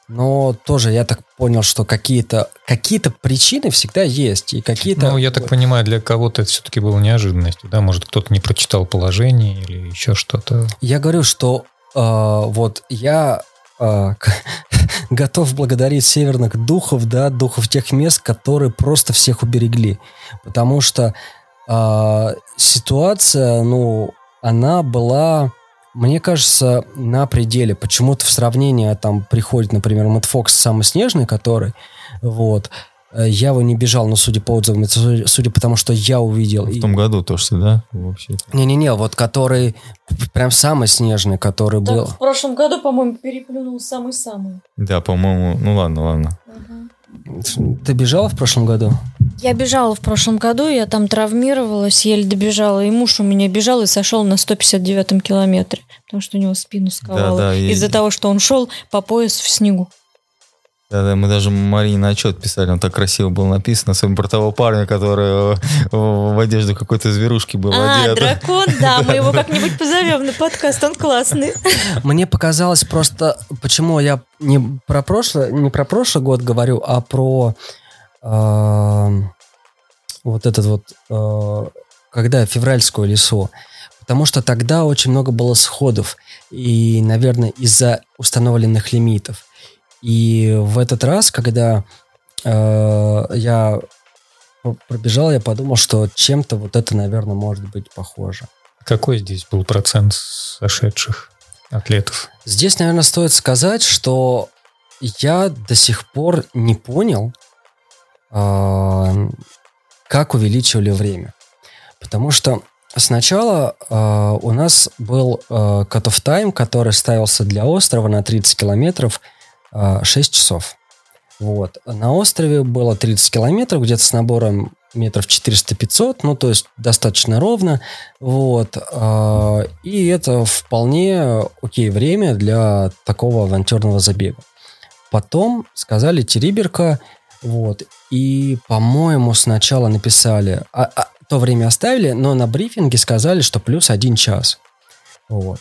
A: Но тоже я так понял, что какие-то какие причины всегда есть. И какие-то...
D: Ну, я так понимаю, для кого-то это все-таки было неожиданностью. Да? Может, кто-то не прочитал положение или еще что-то.
A: Я говорю, что э, вот я э, <laughs> готов благодарить северных духов, да, духов тех мест, которые просто всех уберегли. Потому что э, ситуация, ну, она была, мне кажется, на пределе. Почему-то в сравнении там приходит, например, Мэтт Фокс самый снежный, который, вот, Э, я его не бежал, но судя по отзывам, это судя по тому, что я увидел.
C: В том году тоже, да? Вообще.
A: Не-не-не, вот который прям самый снежный, который так, был.
B: в прошлом году, по-моему, переплюнул самый-самый.
C: Да, по-моему, ну ладно, ладно.
A: Угу. Ты бежала в прошлом году?
B: Я бежала в прошлом году, я там травмировалась, еле добежала, и муж у меня бежал и сошел на 159-м километре, потому что у него спину сковало. Да, да, Из-за и... того, что он шел по пояс в снегу.
C: Да, да, мы даже Марии на отчет писали, он так красиво был написан, особенно про того парня, который в одежде какой-то зверушки был
B: а, одет. дракон, да, мы его <laughs> как-нибудь позовем на подкаст, он классный. <laughs>
A: Мне показалось просто, почему я не про прошлый, не про прошлый год говорю, а про э, вот этот вот, э, когда февральскую лесу. Потому что тогда очень много было сходов, и, наверное, из-за установленных лимитов. И в этот раз, когда э, я пробежал, я подумал, что чем-то вот это, наверное, может быть похоже.
D: Какой здесь был процент сошедших атлетов?
A: Здесь, наверное, стоит сказать, что я до сих пор не понял, э, как увеличивали время. Потому что сначала э, у нас был э, cut-off time, который ставился для острова на 30 километров – 6 часов. Вот. На острове было 30 километров, где-то с набором метров 400-500, ну, то есть достаточно ровно, вот, а, и это вполне окей время для такого авантюрного забега. Потом сказали Териберка, вот, и, по-моему, сначала написали, а, а, то время оставили, но на брифинге сказали, что плюс один час, вот.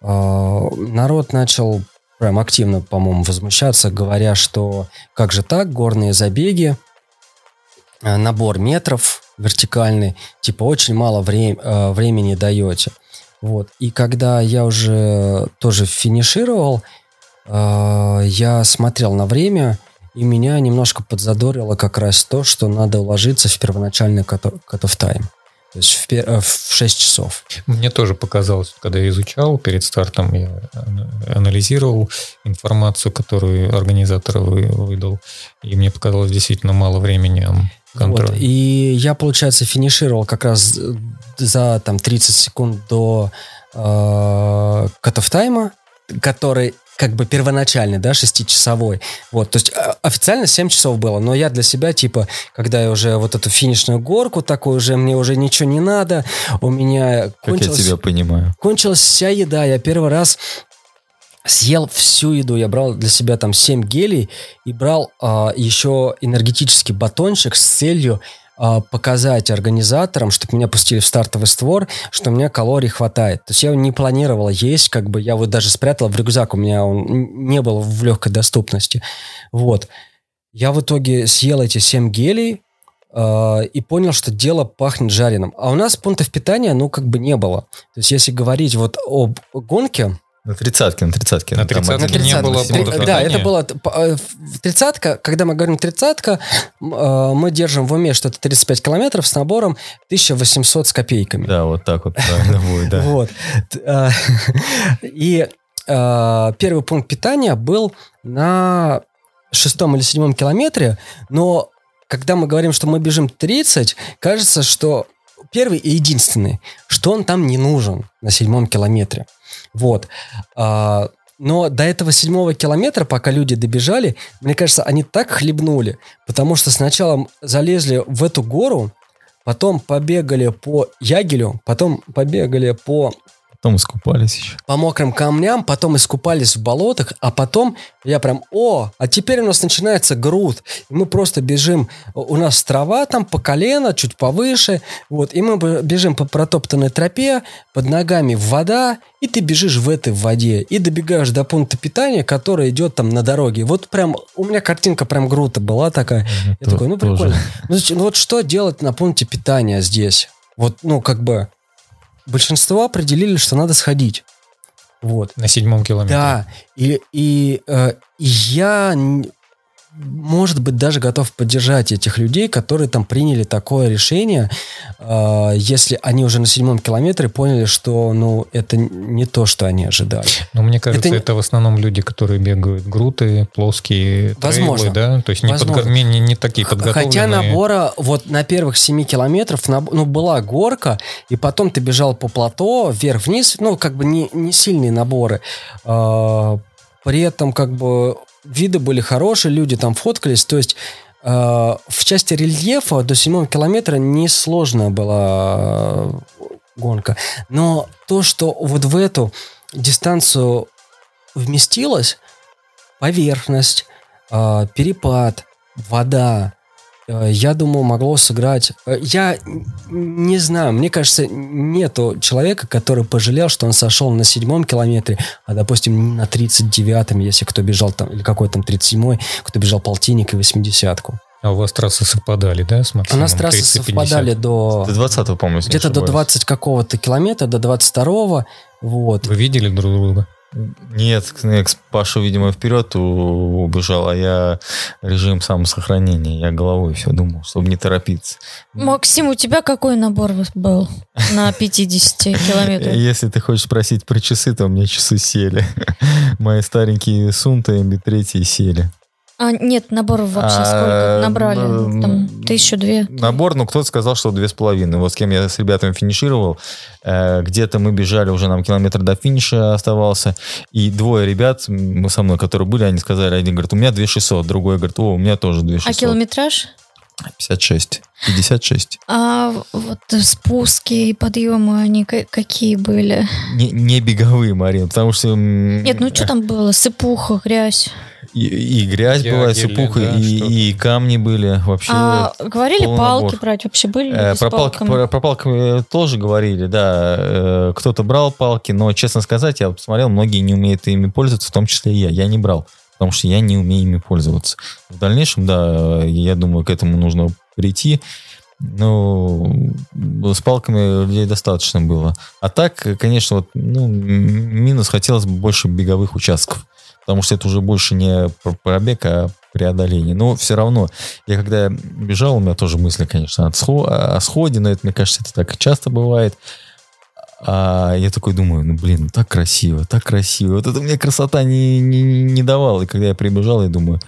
A: А, народ начал прям активно, по-моему, возмущаться, говоря, что как же так, горные забеги, э, набор метров вертикальный, типа очень мало вре- э, времени даете. Вот. И когда я уже тоже финишировал, э, я смотрел на время, и меня немножко подзадорило как раз то, что надо уложиться в первоначальный cut-off time. То есть в, в 6 часов.
D: Мне тоже показалось, когда я изучал перед стартом, я анализировал информацию, которую организатор выдал, и мне показалось действительно мало времени
A: контроля. Вот, и я, получается, финишировал как раз за там 30 секунд до э, cut тайма, который как бы первоначальный, да, шестичасовой. Вот, то есть а, официально 7 часов было, но я для себя, типа, когда я уже вот эту финишную горку такую уже, мне уже ничего не надо, у меня
C: как кончилась... я тебя понимаю.
A: Кончилась вся еда, я первый раз съел всю еду. Я брал для себя там 7 гелей и брал а, еще энергетический батончик с целью показать организаторам, чтобы меня пустили в стартовый створ, что у меня калорий хватает. То есть я не планировала есть, как бы я вот даже спрятала в рюкзак, у меня он не был в легкой доступности. Вот. Я в итоге съел эти 7 гелей, Uh, и понял, что дело пахнет жареным. А у нас пунктов питания, ну, как бы не было. То есть, если говорить вот об гонке,
C: на тридцатке, на тридцатке.
D: На тридцатке не было
A: пунктов Да, это было... Э, тридцатка, когда мы говорим тридцатка, э, мы держим в уме, что это 35 километров с набором 1800 с копейками.
C: Да, вот так вот правильно <laughs> будет, да.
A: Вот. Э, <laughs> и первый пункт питания был на шестом или седьмом километре, но когда мы говорим, что мы бежим 30, кажется, что первый и единственный, что он там не нужен на седьмом километре. Вот. А, но до этого седьмого километра, пока люди добежали, мне кажется, они так хлебнули, потому что сначала залезли в эту гору, потом побегали по Ягелю, потом побегали по
C: Потом искупались еще.
A: По мокрым камням, потом искупались в болотах, а потом я прям, о, а теперь у нас начинается груд. И мы просто бежим, у нас трава там по колено, чуть повыше, вот, и мы бежим по протоптанной тропе, под ногами вода, и ты бежишь в этой воде, и добегаешь до пункта питания, который идет там на дороге. Вот прям, у меня картинка прям грута была такая. Я, такой, ну прикольно. Ну вот что делать на пункте питания здесь? Вот, ну, как бы, большинство определили, что надо сходить. Вот.
D: На седьмом километре.
A: Да, и, и, э, и я, может быть, даже готов поддержать этих людей, которые там приняли такое решение, э, если они уже на седьмом километре поняли, что, ну, это не то, что они ожидали.
D: Но мне кажется,
A: Это
D: это, в основном люди, которые бегают груты, плоские
A: Возможно.
D: трейлы, да? То есть не,
A: Возможно.
D: подго- не, не такие подготовленные.
A: Хотя набора вот на первых 7 километров наб- ну, была горка, и потом ты бежал по плато вверх-вниз, ну, как бы не, не сильные наборы. А, При этом как бы виды были хорошие, люди там фоткались, то есть а, в части рельефа до 7 километра несложная была э, гонка. Но то, что вот в эту дистанцию вместилось, поверхность, а, перепад, вода, э, я думаю, могло сыграть. э, Я не знаю, мне кажется, нету человека, который пожалел, что он сошел на седьмом километре, а, допустим, на 39-м, если кто бежал там, или какой там 37-й, кто бежал полтинник и 80-ку.
D: А у вас трассы совпадали, да, с
A: У
D: максимумом
A: нас трассы
D: 30-50?
A: совпадали до...
C: До 20 по-моему,
A: Где-то до
C: ошибаюсь.
A: 20 какого-то километра, до 22-го, вот.
D: Вы видели друг друга?
C: Нет, Кнекс Паша, видимо, вперед убежал, а я режим самосохранения. Я головой все думал, чтобы не торопиться.
B: Максим, у тебя какой набор был на 50 <laughs> километрах?
C: Если ты хочешь спросить про часы, то у меня часы сели. <laughs> Мои старенькие Сунта MB3 сели.
B: А, нет, наборов вообще
C: А,
B: сколько набрали? Там тысячу две.
C: Набор, ну, кто-то сказал, что две с половиной. Вот с кем я с ребятами финишировал, э, где-то мы бежали, уже нам километр до финиша оставался, и двое ребят м, со мной, которые были, они сказали, один говорит, у меня 2600, другой говорит, о, у меня тоже 2600.
B: А километраж?
C: 56. 56.
B: А вот спуски и подъемы, они ка- какие были?
C: Не, не беговые, Марин, потому что...
B: Нет, ну что там было? Сыпуха, грязь.
C: И, и грязь была, и
D: Ягели,
C: сыпуха,
D: да,
C: и, и камни были. Вообще...
B: А говорили палки
C: набор.
B: брать? Вообще были
C: Э, про, палки, про, про палки тоже говорили, да. Э, кто-то брал палки, но, честно сказать, я посмотрел, многие не умеют ими пользоваться, в том числе и я. Я не брал, потому что я не умею ими пользоваться. В дальнейшем, да, я думаю, к этому нужно прийти. Ну, с палками людей достаточно было. А так, конечно, вот, ну, минус хотелось бы больше беговых участков. Потому что это уже больше не про- пробег, а преодоление. Но все равно, я когда бежал, у меня тоже мысли, конечно, о сходе, но это, мне кажется, это так часто бывает. А я такой думаю, ну, блин, так красиво, так красиво. Вот это мне красота не, не, не давала. И когда я прибежал, я думаю,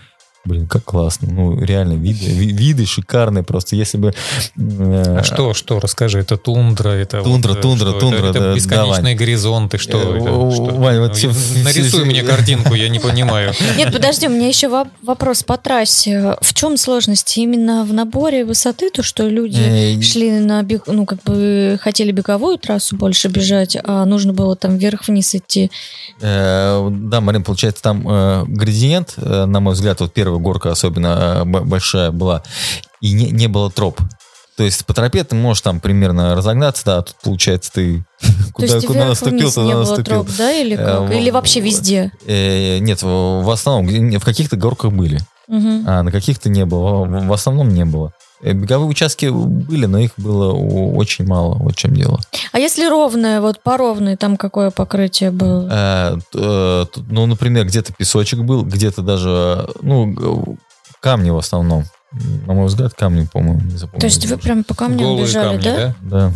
C: блин, как классно. Ну, реально, виды, ви- виды шикарные просто. Если бы... э,
D: А что, что, расскажи, это тундра, это...
C: Тундра,
D: вот, э,
C: тундра,
D: что
C: тундра,
D: это, это
C: да,
D: бесконечные горизонты, что
C: Э,
D: это?
C: о,
D: Что?
C: Вань, вот всё-
D: Нарисуй мне картинку, я не понимаю. <laughs>
B: Нет, подожди, у меня еще воп- вопрос по трассе. В чем сложность? Именно в наборе высоты, то, что люди
C: э,
B: шли на бег, ну, как бы хотели беговую трассу больше бежать, а нужно было там вверх-вниз идти.
C: Да, Марин, получается, там градиент, на мой взгляд, вот первая горка особенно э, большая была, и не, не было троп. То есть по тропе ты можешь там примерно разогнаться, да, а тут получается ты <laughs> куда,
B: есть
C: куда наступил, туда
B: не было
C: наступил.
B: троп, да, или как?
C: Э,
B: Или
C: в-
B: вообще везде?
C: Э, Нет, в основном, в каких-то горках были, а на каких-то не было. В основном не было. Э, Беговые участки были, но их было очень мало, вот в чем дело.
B: А если ровное, вот по ровной, там какое покрытие было?
C: Э, э, Ну, например, где-то песочек был, где-то даже, ну, камни в основном. На мой взгляд, камни, по-моему, не запомнил.
B: То есть вы прям по камням
D: Голые
B: бежали,
D: камни,
B: да?
D: да?
C: Да,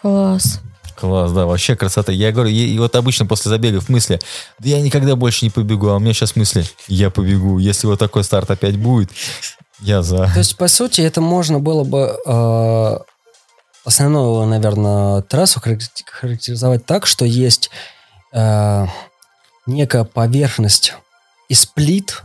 B: Класс.
C: класс, да, вообще красота. Я говорю, и, и вот обычно после забегов мысли, да я никогда больше не побегу, а у меня сейчас мысли, я побегу. Если вот такой старт опять будет, я за.
A: То есть, по сути, это можно было бы э, основную, наверное, трассу характер- характеризовать так, что есть э, некая поверхность из плит,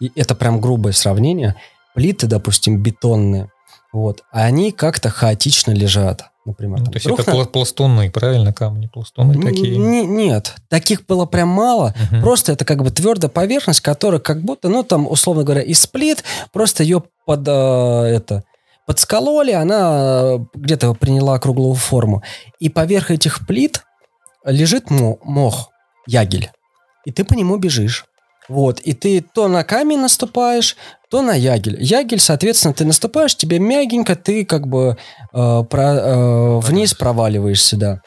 A: и это прям грубое сравнение, плиты, допустим, бетонные, вот, а они как-то хаотично лежат, например.
D: Ну,
A: там
D: то есть это
A: на-
D: правильно, камни пластуны такие?
A: Н- Нет, таких было прям мало.
D: Мгм.
A: Просто это как бы твердая поверхность, которая как будто, ну там, условно говоря, из плит, просто ее под э, это подскололи, она э, где-то приняла круглую форму. И поверх этих плит лежит мо- мох, ягель. И ты по нему бежишь. Вот, и ты то на камень наступаешь, то на ягель. Ягель, соответственно, ты наступаешь, тебе мягенько, ты как бы э, про- э, вниз проваливаешься, да.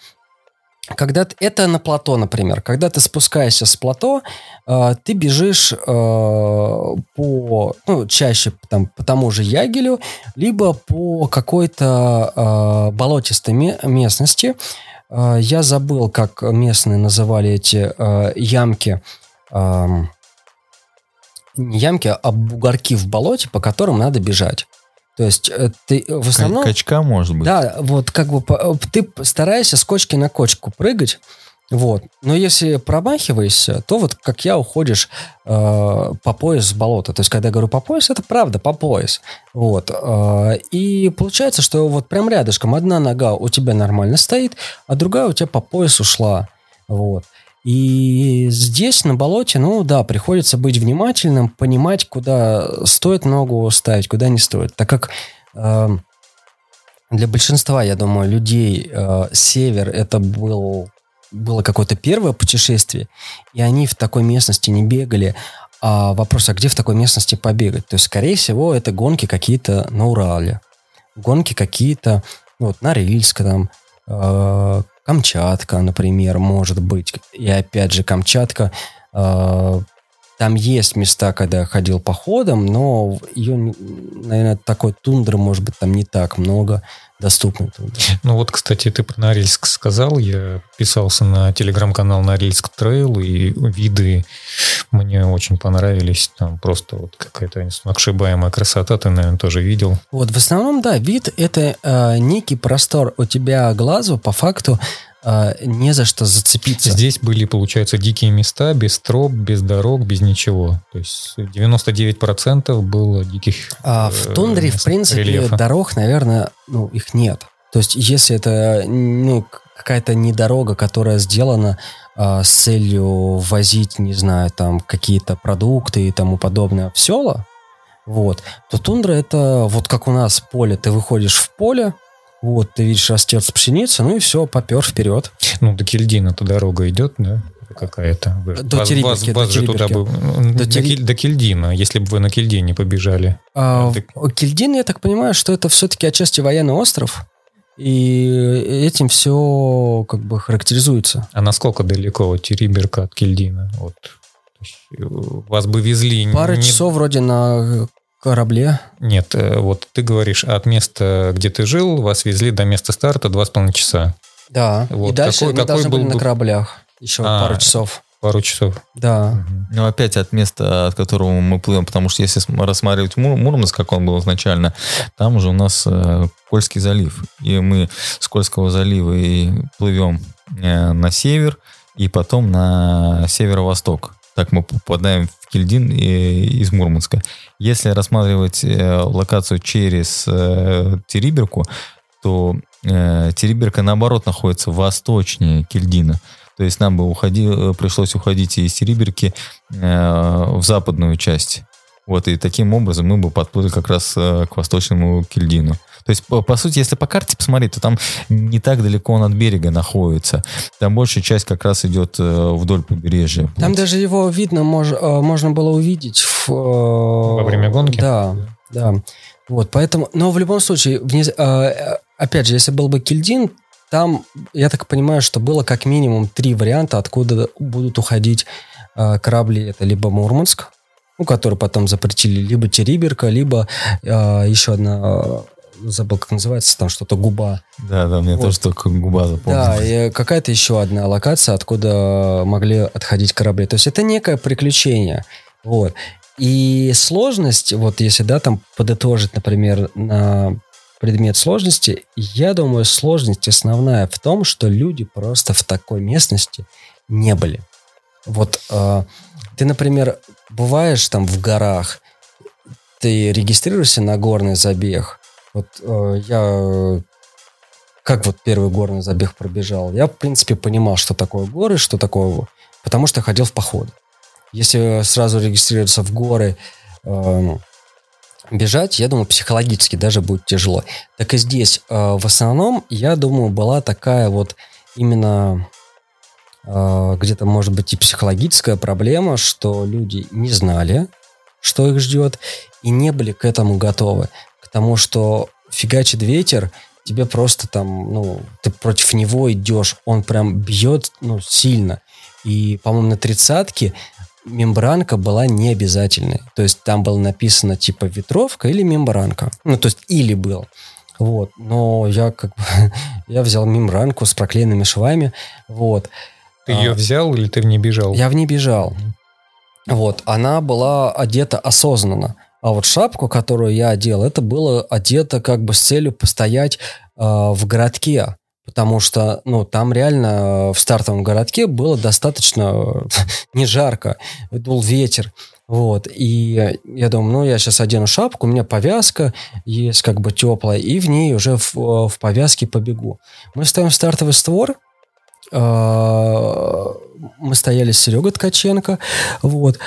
A: когда ты, это на плато, например, когда ты спускаешься с плато, э, ты бежишь э, по, ну, чаще там, по тому же Ягелю, либо по какой-то э, болотистой местности. Э, я забыл, как местные называли эти э, ямки. Э, не ямки, а бугорки в болоте, по которым надо бежать. То есть э, ты в основном...
C: Качка, может быть.
A: Да, вот как бы э, ты стараешься с кочки на кочку прыгать, вот. Но если промахиваешься, то вот как я уходишь э, по пояс с болота. То есть, когда я говорю по пояс, это правда по пояс. Вот. Э, и получается, что вот прям рядышком одна нога у тебя нормально стоит, а другая у тебя по пояс ушла. Вот. И здесь, на болоте, ну да, приходится быть внимательным, понимать, куда стоит ногу ставить, куда не стоит. Так как э, для большинства, я думаю, людей э, север это был, было какое-то первое путешествие, и они в такой местности не бегали. А вопрос, а где в такой местности побегать? То есть, скорее всего, это гонки какие-то на Урале, гонки какие-то вот, на Рильске, там, э, Камчатка, например, может быть. И опять же, Камчатка, э, там есть места, когда я ходил походом, но ее, наверное, такой тундры, может быть, там не так много доступны.
D: Ну вот, кстати, ты про Норильск сказал. Я писался на телеграм-канал Норильск Трейл, и виды мне очень понравились. Там просто вот какая-то сногсшибаемая красота, ты, наверное, тоже видел.
A: Вот, в основном, да, вид — это э, некий простор. У тебя глазу по факту э, не за что зацепиться.
D: Здесь были, получается, дикие места, без троп, без дорог, без ничего. То есть 99% было диких
A: а В тундре, в принципе, рельефа. дорог, наверное, ну, их нет. То есть если это ну, какая-то не дорога, которая сделана а, с целью возить, не знаю, там какие-то продукты и тому подобное в села, вот, то тундра это вот как у нас поле. Ты выходишь в поле, вот, ты видишь растет пшеница, ну и все, попер вперед.
D: Ну, до Кельдина-то дорога идет, да? какая-то.
A: До вас, Териберки.
D: Вас, вас же туда бы... До, до, Тери... до Кельдина, если бы вы на Кельдине побежали.
A: А, Ты... Кельдин, я так понимаю, что это все-таки отчасти военный остров. И этим все как бы характеризуется.
D: А насколько далеко вот Териберка от Кельдина? Вот. Вас бы везли...
A: Пара не... часов вроде на корабле.
D: Нет, э, вот ты говоришь, от места, где ты жил, вас везли до места старта два с половиной часа.
A: Да, вот. и дальше какой, мы какой должны был... были на кораблях еще а, пару часов.
D: Пару часов.
A: Да.
C: Ну, опять от места, от которого мы плывем, потому что если рассматривать Мур, Мурманск, как он был изначально, там уже у нас э, Кольский залив. И мы с Кольского залива и плывем э, на север, и потом на северо-восток. Так мы попадаем в Кельдин из Мурманска. Если рассматривать э, локацию через э, Териберку, то э, Териберка, наоборот, находится восточнее Кельдина. То есть нам бы уходи, э, пришлось уходить из Териберки э, в западную часть. Вот, и таким образом мы бы подплыли как раз э, к восточному Кельдину. То есть, по, по сути, если по карте посмотреть, то там не так далеко он от берега находится. Там большая часть как раз идет э, вдоль побережья.
A: Там вот. даже его видно, мож, э, можно было увидеть. В, э,
D: Во время гонки?
A: Да, да. Вот, поэтому, но в любом случае, вниз, э, опять же, если был бы Кельдин, там, я так понимаю, что было как минимум три варианта, откуда будут уходить корабли. Это либо Мурманск, ну, который потом запретили, либо Териберка, либо э, еще одна, э, забыл, как называется, там что-то губа.
C: Да, да, мне вот. тоже только губа запомнилась.
A: Да, и какая-то еще одна локация, откуда могли отходить корабли. То есть это некое приключение. Вот. И сложность, вот если, да, там подытожить, например, на предмет сложности. Я думаю, сложность основная в том, что люди просто в такой местности не были. Вот э, ты, например, бываешь там в горах, ты регистрируешься на горный забег. Вот э, я как вот первый горный забег пробежал, я, в принципе, понимал, что такое горы, что такое... Потому что ходил в походы. Если сразу регистрироваться в горы, э, бежать, я думаю, психологически даже будет тяжело. Так и здесь, э, в основном, я думаю, была такая вот именно где-то, может быть, и психологическая проблема, что люди не знали, что их ждет, и не были к этому готовы. К тому, что фигачит ветер, тебе просто там, ну, ты против него идешь, он прям бьет, ну, сильно. И, по-моему, на тридцатке мембранка была не обязательной. То есть там было написано типа ветровка или мембранка. Ну, то есть или был. Вот. Но я как бы... <laughs> я взял мембранку с проклеенными швами. Вот.
D: Ты ее а, взял или ты в ней бежал?
A: Я в ней бежал. Вот. Она была одета осознанно. А вот шапку, которую я одел, это было одето как бы с целью постоять э, в городке потому что, ну, там реально э, в стартовом городке было достаточно <laughs> не жарко, дул ветер, вот, и я думаю, ну, я сейчас одену шапку, у меня повязка есть как бы теплая, и в ней уже в, э, в повязке побегу. Мы ставим стартовый створ, мы стояли с Серегой Ткаченко, вот,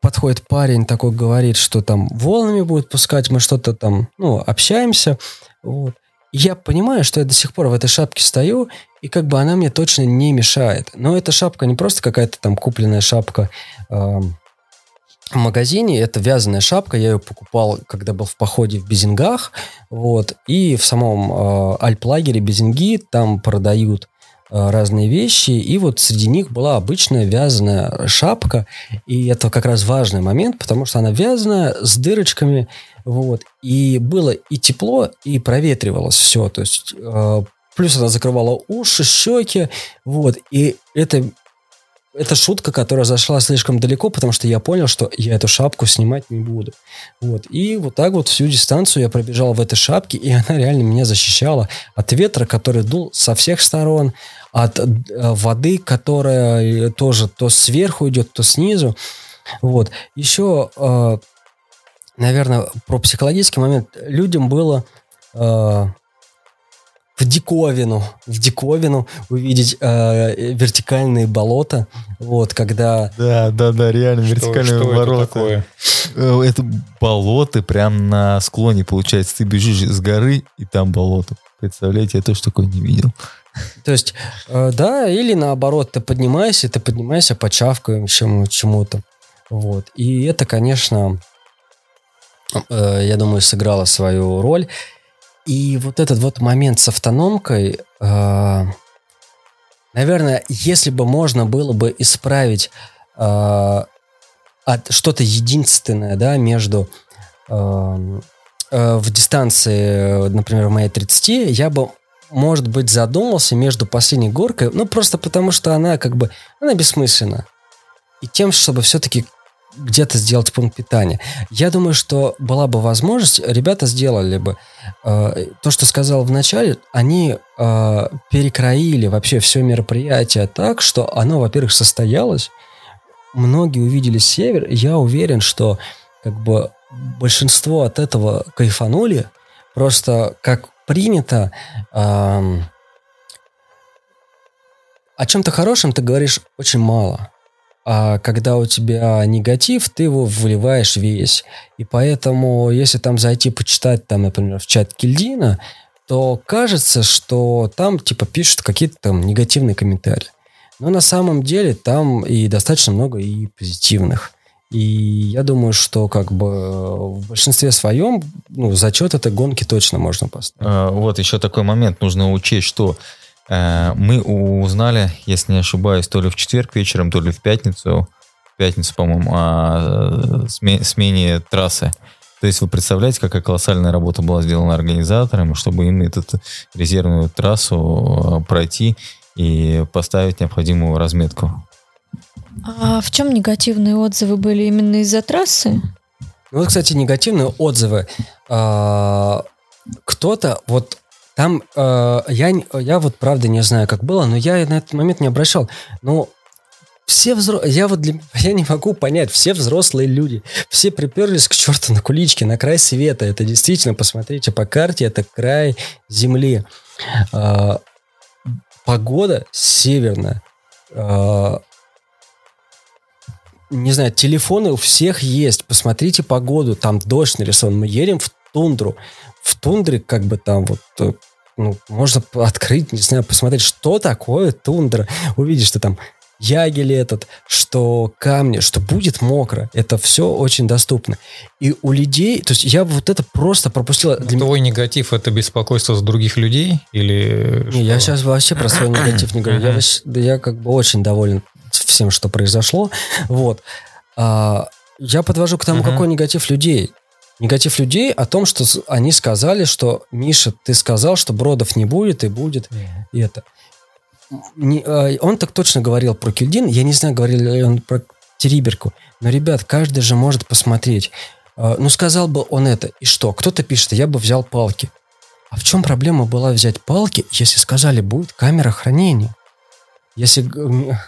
A: подходит парень такой, говорит, что там волнами будет пускать, мы что-то там, ну, общаемся, вот. Я понимаю, что я до сих пор в этой шапке стою, и как бы она мне точно не мешает. Но эта шапка не просто какая-то там купленная шапка в магазине, это вязаная шапка, я ее покупал, когда был в походе в Безингах, вот, и в самом э, альплагере Безинги там продают разные вещи, и вот среди них была обычная вязаная шапка, и это как раз важный момент, потому что она вязаная с дырочками, вот. И было и тепло, и проветривалось все. То есть э, плюс она закрывала уши, щеки. Вот. И это это шутка, которая зашла слишком далеко, потому что я понял, что я эту шапку снимать не буду. Вот. И вот так вот всю дистанцию я пробежал в этой шапке, и она реально меня защищала от ветра, который дул со всех сторон, от э, воды, которая тоже то сверху идет, то снизу. Вот. Еще э, наверное, про психологический момент. Людям было э, в диковину, в диковину увидеть э, вертикальные болота, вот, когда...
C: Да, да, да, реально, что, вертикальные что ворота. Это, такое? Э, это болоты прям на склоне, получается. Ты бежишь с горы, и там болото. Представляете, я тоже такое не видел.
A: То есть, э, да, или наоборот, ты поднимаешься, ты поднимаешься по чавкающему чему-то. Вот. И это, конечно, Э, я думаю, сыграла свою роль. И вот этот вот момент с автономкой, э, наверное, если бы можно было бы исправить что-то единственное, да, между в дистанции, например, в моей 30, я бы, может быть, задумался между последней горкой, ну, просто потому что она как бы, она бессмысленна. И тем, чтобы все-таки где-то сделать пункт питания. Я думаю, что была бы возможность, ребята сделали бы э, то, что сказал в начале, они э, перекроили вообще все мероприятие так, что оно, во-первых, состоялось, многие увидели север, я уверен, что как бы большинство от этого кайфанули, просто как принято э, о чем-то хорошем ты говоришь очень мало. А когда у тебя негатив, ты его выливаешь весь. И поэтому, если там зайти почитать, там, например, в чат Кильдина, то кажется, что там типа пишут какие-то там негативные комментарии. Но на самом деле там и достаточно много и позитивных. И я думаю, что как бы в большинстве своем ну, зачет этой гонки точно можно поставить.
C: А, вот еще такой момент нужно учесть, что Э, мы узнали, если не ошибаюсь, то ли в четверг вечером, то ли в пятницу, в пятницу, по-моему, о э, смене трассы. То есть вы представляете, какая колоссальная работа была сделана организаторами, чтобы им эту резервную трассу э, пройти и поставить необходимую разметку.
B: А в чем негативные отзывы были именно из-за трассы?
A: Ну, вот, кстати, негативные отзывы. А, кто-то, вот там э, я, я вот правда не знаю, как было, но я на этот момент не обращал. Но все взрослые, я вот для, <laughs> я не могу понять, все взрослые люди, все приперлись к черту на куличке, на край света. Это действительно, посмотрите по карте, это край земли. Э, погода северная. Не знаю, телефоны у всех есть. Посмотрите погоду, там дождь нарисован. Мы едем в тундру в тундре как бы там вот э, ну, можно открыть, не знаю, посмотреть, что такое тундра. Увидишь, что там ягель этот, что камни, что будет мокро. Это все очень доступно. И у людей, то есть я вот это просто пропустила.
D: Для Твой негатив это беспокойство за других людей или?
A: Не, я сейчас вообще про свой негатив не говорю. Я, я как бы очень доволен всем, что произошло. Вот. А, я подвожу к тому, какой негатив людей. Негатив людей о том, что они сказали, что Миша, ты сказал, что бродов не будет и будет и это. Не, э, он так точно говорил про Кюльдин. Я не знаю, говорил ли он про Териберку. Но, ребят, каждый же может посмотреть. Э, ну, сказал бы он это. И что? Кто-то пишет, я бы взял палки. А в чем проблема была взять палки, если сказали, будет камера хранения? Если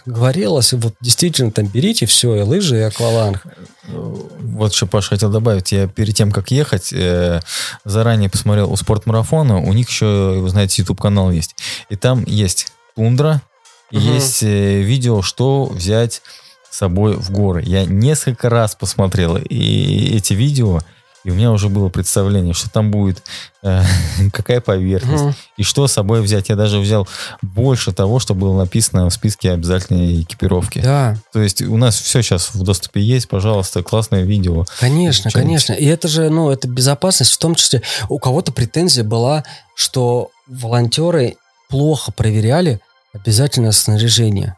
A: говорилось, вот действительно там берите все, и лыжи, и акваланг.
C: Вот что Паша хотел добавить. Я перед тем, как ехать, э, заранее посмотрел у спортмарафона. У них еще, вы знаете, YouTube-канал есть. И там есть тундра, угу. есть э, видео, что взять с собой в горы. Я несколько раз посмотрел и эти видео, и у меня уже было представление, что там будет э, <laughs> какая поверхность угу. и что с собой взять. Я даже взял больше того, что было написано в списке обязательной экипировки.
A: Да.
C: То есть у нас все сейчас в доступе есть, пожалуйста, классное видео.
A: Конечно, конечно. И это же, ну, это безопасность, в том числе у кого-то претензия была, что волонтеры плохо проверяли обязательное снаряжение.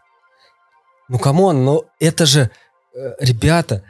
A: Ну, come on, но это же, э, ребята,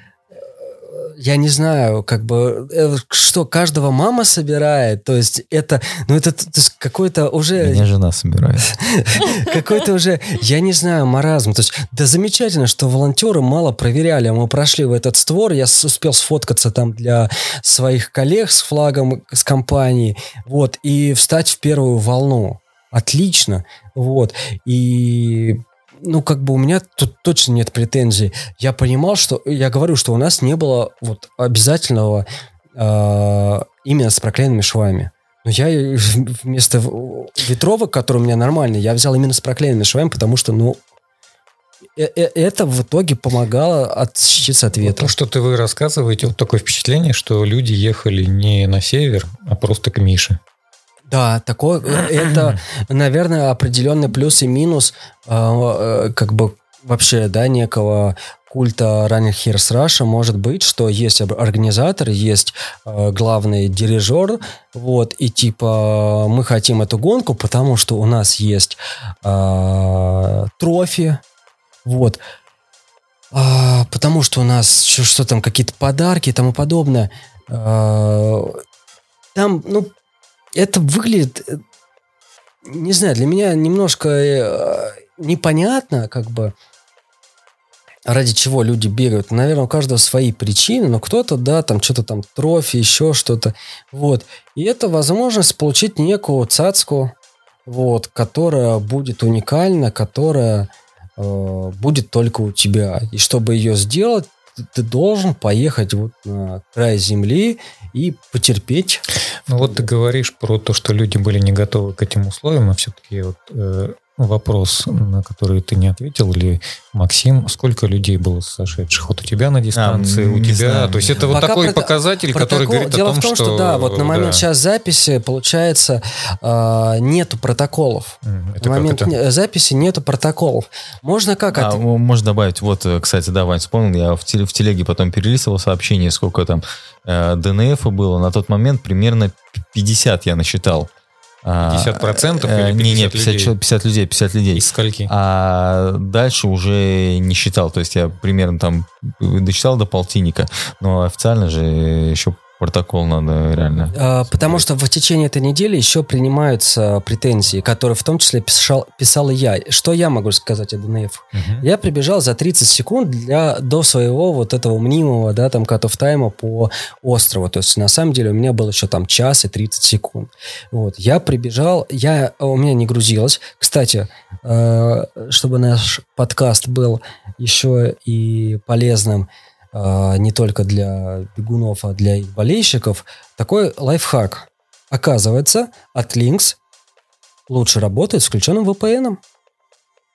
A: я не знаю, как бы, э, что каждого мама собирает, то есть это, ну это какой-то уже...
C: Меня жена собирает. <laughs>
A: Какой-то уже, я не знаю, маразм. То есть, да замечательно, что волонтеры мало проверяли. Мы прошли в этот створ, я успел сфоткаться там для своих коллег с флагом, с компании, вот, и встать в первую волну. Отлично, вот. И ну, как бы у меня тут точно нет претензий. Я понимал, что... Я говорю, что у нас не было вот обязательного э, именно с проклеенными швами. Но я вместо ветровок, которые у меня нормальные, я взял именно с проклеенными швами, потому что, ну, э, э, это в итоге помогало отщититься от ветра.
D: то, что ты вы рассказываете, вот такое впечатление, что люди ехали не на север, а просто к Мише.
A: Да, такое, э, это, наверное, определенный плюс и минус, э, как бы вообще, да, некого культа ранних Heroes Russia может быть, что есть организатор, есть э, главный дирижер, вот, и типа мы хотим эту гонку, потому что у нас есть э, трофи, вот, э, потому что у нас что, что там, какие-то подарки и тому подобное. Э, там, ну, это выглядит, э, не знаю, для меня немножко э, непонятно, как бы, ради чего люди бегают. Наверное, у каждого свои причины, но кто-то, да, там что-то там трофи, еще что-то. Вот. И это возможность получить некую цацку, вот, которая будет уникальна, которая э, будет только у тебя. И чтобы ее сделать, ты должен поехать вот на край земли и потерпеть.
D: Ну вот ты говоришь про то, что люди были не готовы к этим условиям, а все-таки вот э, вопрос, на который ты не ответил, или Максим, сколько людей было сошедших? Вот у тебя на дистанции, а, у тебя, знаю. то есть это Пока вот такой про... показатель, протокол... который говорит
A: Дело
D: о том,
A: в том, что, что да, вот на момент да. сейчас записи получается э, нету протоколов. Это на момент это? записи нету протоколов. Можно как?
C: А, от... Можно добавить, вот, э, кстати, да, Вань, вспомнил, я в, теле, в телеге потом перелистывал сообщение, сколько там э, ДНФ было. На тот момент примерно 50 я насчитал.
D: 50 процентов или 50
C: не, не, 50 людей? 50 людей, 50 людей.
D: Из скольки?
C: А дальше уже не считал, то есть я примерно там досчитал до полтинника, но официально же еще Протокол надо реально.
A: А, потому что в течение этой недели еще принимаются претензии, которые в том числе писал, писал и я. Что я могу сказать о ДНФ? Угу. Я прибежал за 30 секунд для, до своего вот этого мнимого, да, там, катов тайма по острову. То есть, на самом деле, у меня было еще там час и 30 секунд. Вот. Я прибежал, я, у меня не грузилось. Кстати, э, чтобы наш подкаст был еще и полезным, не только для бегунов, а для их болельщиков, такой лайфхак. Оказывается, от Lynx лучше работает с включенным VPN.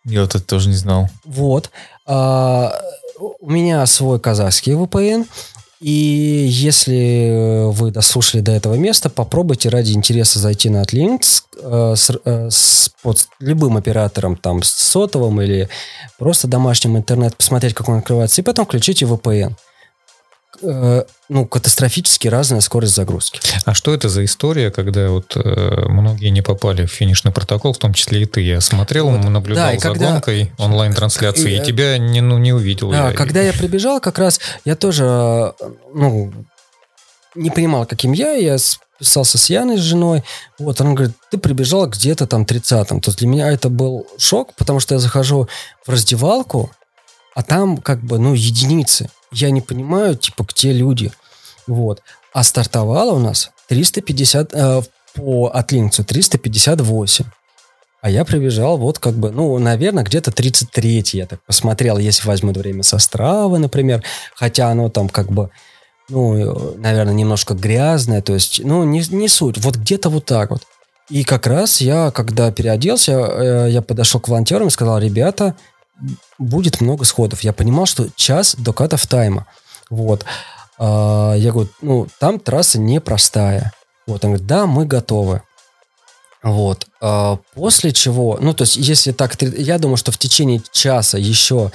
C: Я вот это тоже не знал.
A: Вот. А, у меня свой казахский VPN, И если вы дослушали до этого места, попробуйте ради интереса зайти на Atlinks э, с, э, с под любым оператором, там, с сотовым или просто домашним интернет, посмотреть, как он открывается, и потом включите VPN. Э, ну, катастрофически разная скорость загрузки.
D: А что это за история, когда вот э, многие не попали в финишный протокол, в том числе и ты? Я смотрел, вот, наблюдал да, за когда... гонкой онлайн-трансляции, и, и тебя не, ну, не увидел.
A: Да,
D: я.
A: когда я <laughs> прибежал, как раз я тоже, ну, не понимал, каким я, я списался с Яной, с женой, вот, она говорит, ты прибежал где-то там 30-м. То есть для меня это был шок, потому что я захожу в раздевалку, а там как бы, ну, единицы я не понимаю, типа, где люди. Вот. А стартовало у нас 350, э, по отлинцу 358. А я прибежал вот как бы, ну, наверное, где-то 33 я так посмотрел, если возьмут время со стравы, например, хотя оно там как бы, ну, наверное, немножко грязное, то есть, ну, не, не суть, вот где-то вот так вот. И как раз я, когда переоделся, э, я подошел к волонтерам и сказал, ребята, будет много сходов. Я понимал, что час до катов тайма. Вот. А, я говорю, ну, там трасса непростая. Вот, он говорит, да, мы готовы. Вот. А, после чего, ну, то есть, если так, я думаю, что в течение часа еще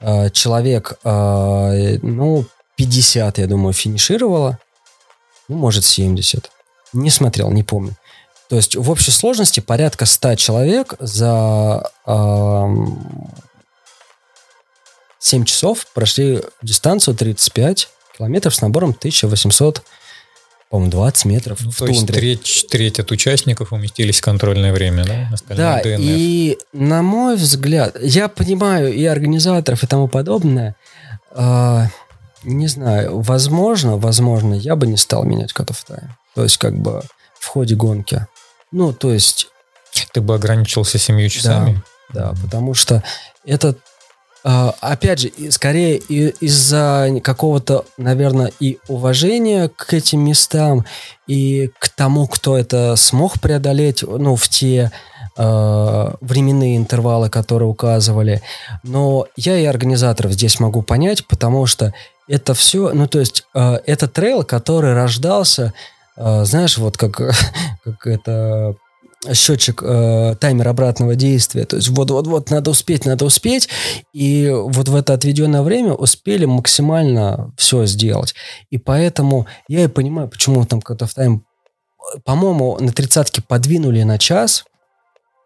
A: а, человек, ну, 50, я думаю, финишировало. Ну, может, 70. Не смотрел, не помню. То есть, в общей сложности порядка 100 человек за 7 часов прошли дистанцию 35 километров с набором 1800 по-моему, 20 метров
D: ну, в то тундре. есть треть, треть от участников уместились в контрольное время, да?
A: Остальное да, ДНФ. и на мой взгляд, я понимаю и организаторов, и тому подобное, э, не знаю, возможно, возможно, я бы не стал менять катов тайм. То есть, как бы в ходе гонки. Ну, то есть...
D: Ты бы ограничился семью часами?
A: Да, да потому что это а, опять же, скорее из-за какого-то, наверное, и уважения к этим местам, и к тому, кто это смог преодолеть, ну, в те э, временные интервалы, которые указывали. Но я и организаторов здесь могу понять, потому что это все, ну, то есть, э, это трейл, который рождался, э, знаешь, вот как, <laughs> как это счетчик, э, таймер обратного действия. То есть вот-вот-вот надо успеть, надо успеть. И вот в это отведенное время успели максимально все сделать. И поэтому я и понимаю, почему там Cut of Time, по-моему, на тридцатке подвинули на час.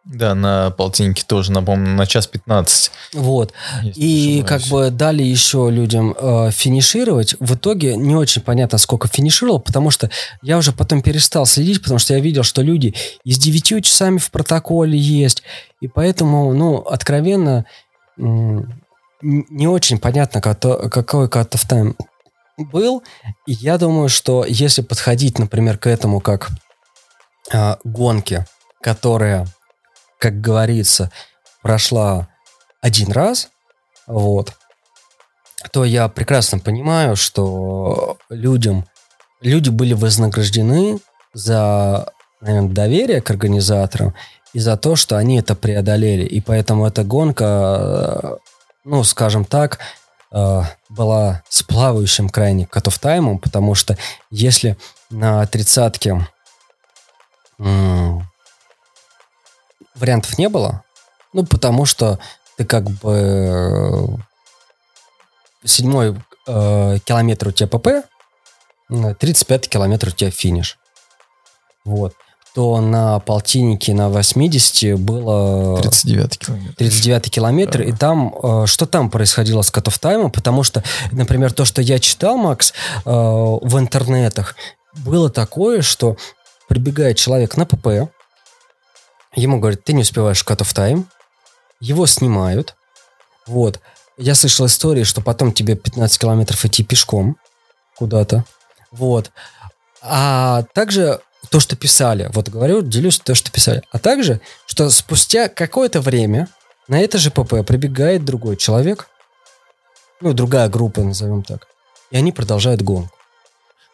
C: Да, на полтиннике тоже, напомню, на час 15.
A: Вот. И как бы дали еще людям э, финишировать. В итоге не очень понятно, сколько финишировал, потому что я уже потом перестал следить, потому что я видел, что люди и с 9 часами в протоколе есть. И поэтому, ну, откровенно, не очень понятно, какой cut-off time был. И я думаю, что если подходить, например, к этому как э, гонке, которая как говорится, прошла один раз, вот, то я прекрасно понимаю, что людям, люди были вознаграждены за, наверное, доверие к организаторам и за то, что они это преодолели. И поэтому эта гонка, ну, скажем так, э, была с плавающим крайне котов таймом, потому что если на тридцатке вариантов не было. Ну, потому что ты как бы э, седьмой э, километр у тебя ПП, 35 километр у тебя финиш. Вот. То на полтиннике на 80 было...
C: 39 километр.
A: 39 километр. Да. И там... Э, что там происходило с котов таймом? Потому что, например, то, что я читал, Макс, э, в интернетах, было такое, что прибегает человек на ПП, Ему говорят, ты не успеваешь cut of time. Его снимают. Вот. Я слышал истории, что потом тебе 15 километров идти пешком куда-то. Вот. А также то, что писали. Вот говорю, делюсь то, что писали. А также, что спустя какое-то время на это же ПП прибегает другой человек, ну, другая группа, назовем так, и они продолжают гонку.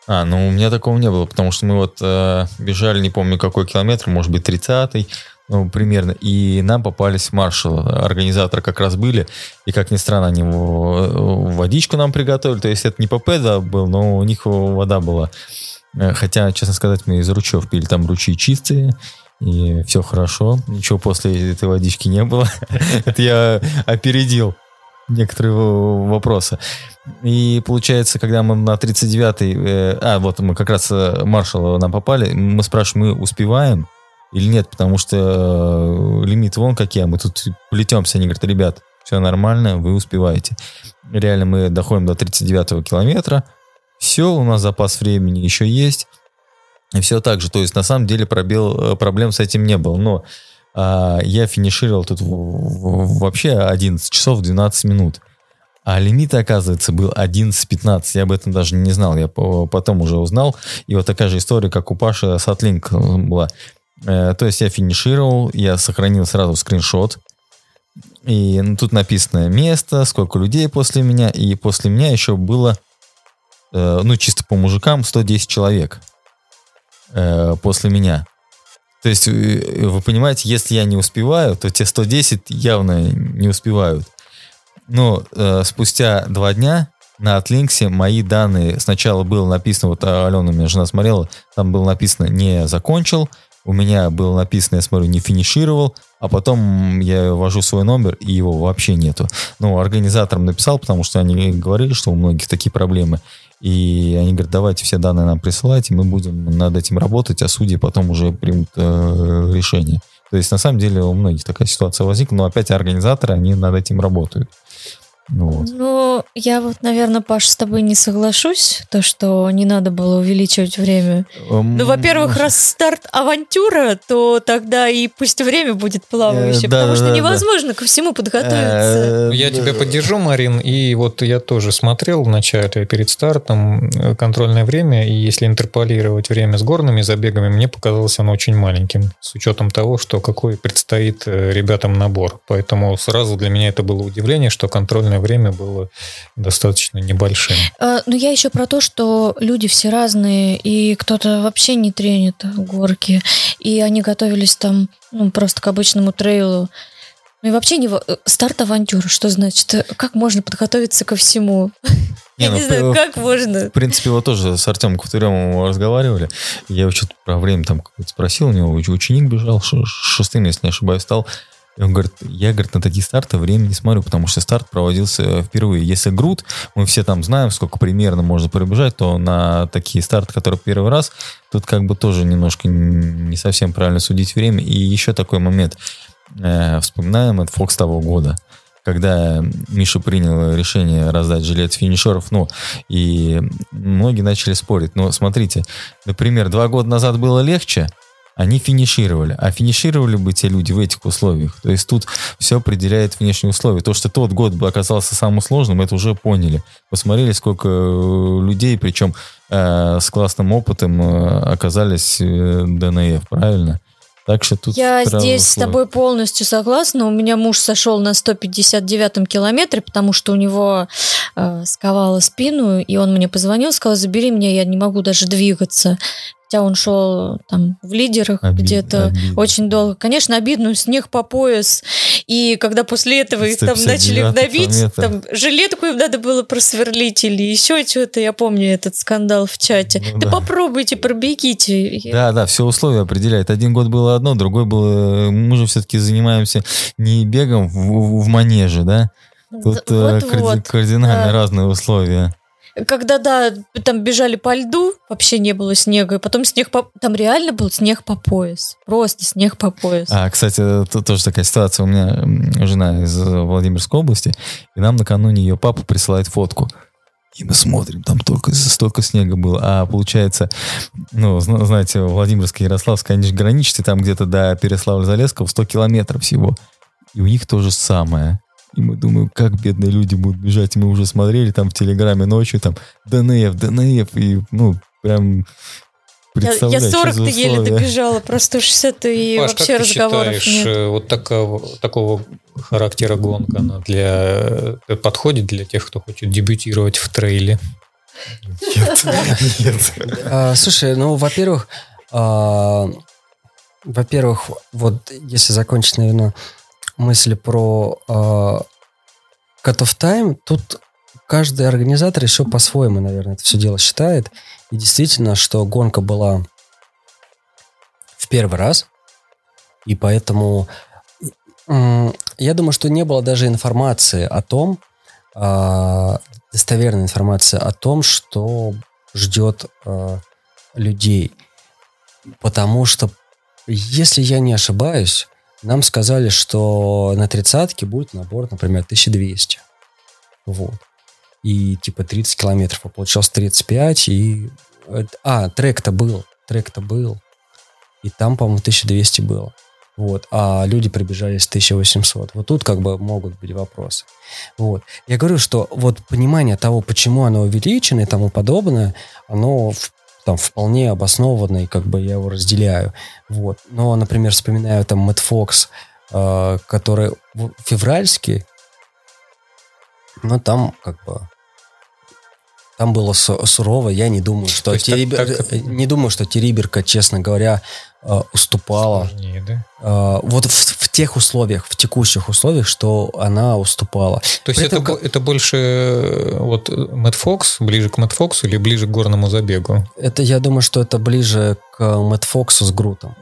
C: А, ну у меня такого не было, потому что мы вот э, бежали, не помню какой километр, может быть 30-й, ну, примерно, и нам попались маршалы, организаторы как раз были, и, как ни странно, они водичку нам приготовили, то есть это не ПП да, был, но у них вода была. Э, хотя, честно сказать, мы из ручьев пили, там ручьи чистые, и все хорошо, ничего после этой водички не было. <laughs> Это я опередил некоторые вопросы. И получается, когда мы на 39-й, э, а вот мы как раз э, маршала нам попали, мы спрашиваем, мы успеваем? или нет, потому что э, лимит вон какие, а мы тут плетемся. Они говорят, ребят, все нормально, вы успеваете. Реально мы доходим до 39 километра, все, у нас запас времени еще есть, и все так же. То есть на самом деле пробел, э, проблем с этим не было. Но а, я финишировал тут вообще 11 часов 12 минут. А лимит, оказывается, был 11-15. Я об этом даже не знал. Я потом уже узнал. И вот такая же история, как у Паши Сатлинк была. Э, то есть я финишировал, я сохранил сразу скриншот. И ну, тут написано место, сколько людей после меня. И после меня еще было, э, ну, чисто по мужикам, 110 человек э, после меня. То есть, вы понимаете, если я не успеваю, то те 110 явно не успевают. Но э, спустя два дня на Атлинксе мои данные сначала было написано, вот Алена, у меня жена смотрела, там было написано «не закончил», у меня было написано, я смотрю, не финишировал, а потом я ввожу свой номер, и его вообще нету. Ну, организаторам написал, потому что они говорили, что у многих такие проблемы. И они говорят, давайте все данные нам присылайте, мы будем над этим работать, а судьи потом уже примут э, решение. То есть, на самом деле, у многих такая ситуация возникла, но опять организаторы, они над этим работают.
B: Ну, вот. ну, я вот, наверное, Паш, с тобой не соглашусь, то, что не надо было увеличивать время. Um, ну, во-первых, раз старт авантюра, то тогда и пусть время будет плавающее, э, потому да, что да, невозможно да. ко всему подготовиться.
D: Э, я тебя поддержу, Марин, и вот я тоже смотрел вначале перед стартом э, контрольное время, и если интерполировать время с горными забегами, мне показалось оно очень маленьким, с учетом того, что какой предстоит ребятам набор. Поэтому сразу для меня это было удивление, что контрольное время было достаточно небольшим.
B: А, но я еще про то, что люди все разные, и кто-то вообще не тренит горки, и они готовились там ну, просто к обычному трейлу. Ну и вообще не э, старт авантюры, что значит? Как можно подготовиться ко всему? <laughs> Не, я ну, не знаю, как можно.
C: В принципе, вот тоже с Артемом Ковтыревым разговаривали. Я его что-то про время там спросил, у него ученик бежал, шестым, если не ошибаюсь, стал. Он говорит, я, говорит, на такие старты время не смотрю, потому что старт проводился впервые. Если груд, мы все там знаем, сколько примерно можно пробежать, то на такие старты, которые первый раз, тут как бы тоже немножко не совсем правильно судить время. И еще такой момент. Э, вспоминаем от Фокс того года когда Миша принял решение раздать жилет финишеров, ну, и многие начали спорить. Но смотрите, например, два года назад было легче, они финишировали. А финишировали бы те люди в этих условиях. То есть тут все определяет внешние условия. То, что тот год бы оказался самым сложным, это уже поняли. Посмотрели, сколько э, людей, причем э, с классным опытом э, оказались э, ДНФ, правильно?
B: Так что тут Я здесь условия. с тобой полностью согласна. У меня муж сошел на 159-м километре, потому что у него э, сковало спину, и он мне позвонил, сказал, забери меня, я не могу даже двигаться хотя он шел там в лидерах Обид, где-то обидно. очень долго. Конечно, обидно, снег по пояс. И когда после этого их там начали давить, там жилетку им надо было просверлить или еще что-то, я помню этот скандал в чате. Ну, да, да попробуйте, пробегите.
C: Да, да, все условия определяют. Один год было одно, другой был... Мы же все-таки занимаемся не бегом в, в манеже, да? Тут вот, э, вот, кардинально да. разные условия
B: когда, да, там бежали по льду, вообще не было снега, и потом снег по... Там реально был снег по пояс. Просто снег по пояс.
C: А, кстати, тут тоже такая ситуация. У меня жена из Владимирской области, и нам накануне ее папа присылает фотку. И мы смотрим, там только столько снега было. А получается, ну, знаете, Владимирская и Ярославская, они же граничат, там где-то до Переславля-Залесского 100 километров всего. И у них то же самое. И мы думаем, как бедные люди будут бежать. И мы уже смотрели там в Телеграме ночью, там, ДНФ, ДНФ, и, ну, прям
B: я, я 40-то еле добежала, просто 60 и Паш, вообще как ты разговоров считаешь, нет.
D: Э, вот такого, такого характера гонка, она для, э, подходит для тех, кто хочет дебютировать в трейле?
C: Нет, нет.
A: А, Слушай, ну, во-первых, а, во-первых, вот если закончить, наверное, мысли про а, Cut of Time, тут каждый организатор еще по-своему, наверное, это все дело считает. И действительно, что гонка была в первый раз, и поэтому м, я думаю, что не было даже информации о том, а, достоверной информации о том, что ждет а, людей. Потому что, если я не ошибаюсь, нам сказали, что на тридцатке будет набор, например, 1200. Вот. И типа 30 километров, а получалось 35, и... А, трек-то был, трек-то был. И там, по-моему, 1200 было. Вот. А люди прибежали с 1800. Вот тут как бы могут быть вопросы. Вот. Я говорю, что вот понимание того, почему оно увеличено и тому подобное, оно в- там вполне обоснованно, и как бы я его разделяю. Вот. Но, например, вспоминаю там Мэтт Фокс, э, который февральский, но там как бы там было су- сурово. Я не думаю, что
D: То есть так-
A: Терибер-
D: так-
A: не думаю, что Териберка, честно говоря, уступала.
D: Сложнее, да?
A: Э, вот в, в тех условиях, в текущих условиях, что она уступала.
D: То есть
A: При
D: это,
A: этом
D: это больше э, вот Мэтт Фокс, ближе к Мэтт Фоксу или ближе к горному забегу?
A: Это, я думаю, что это ближе к Мэтт Фоксу с Грутом.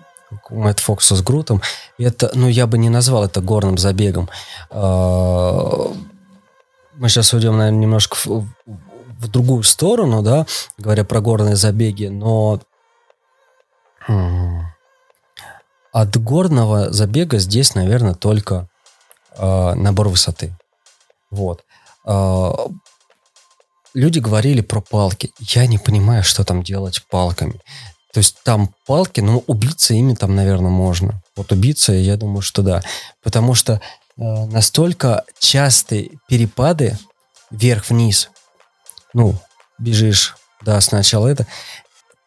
A: К Мэтт Фоксу с Грутом. Это, ну, я бы не назвал это горным забегом. А, Мы сейчас уйдем, наверное, немножко в, в другую сторону, да, говоря про горные забеги, но от горного забега здесь, наверное, только а, набор высоты. Вот. А, люди говорили про палки. Я не понимаю, что там делать палками. То есть там палки, ну, убиться ими там, наверное, можно. Вот убиться, я думаю, что да. Потому что э, настолько частые перепады вверх-вниз. Ну, бежишь, да, сначала это.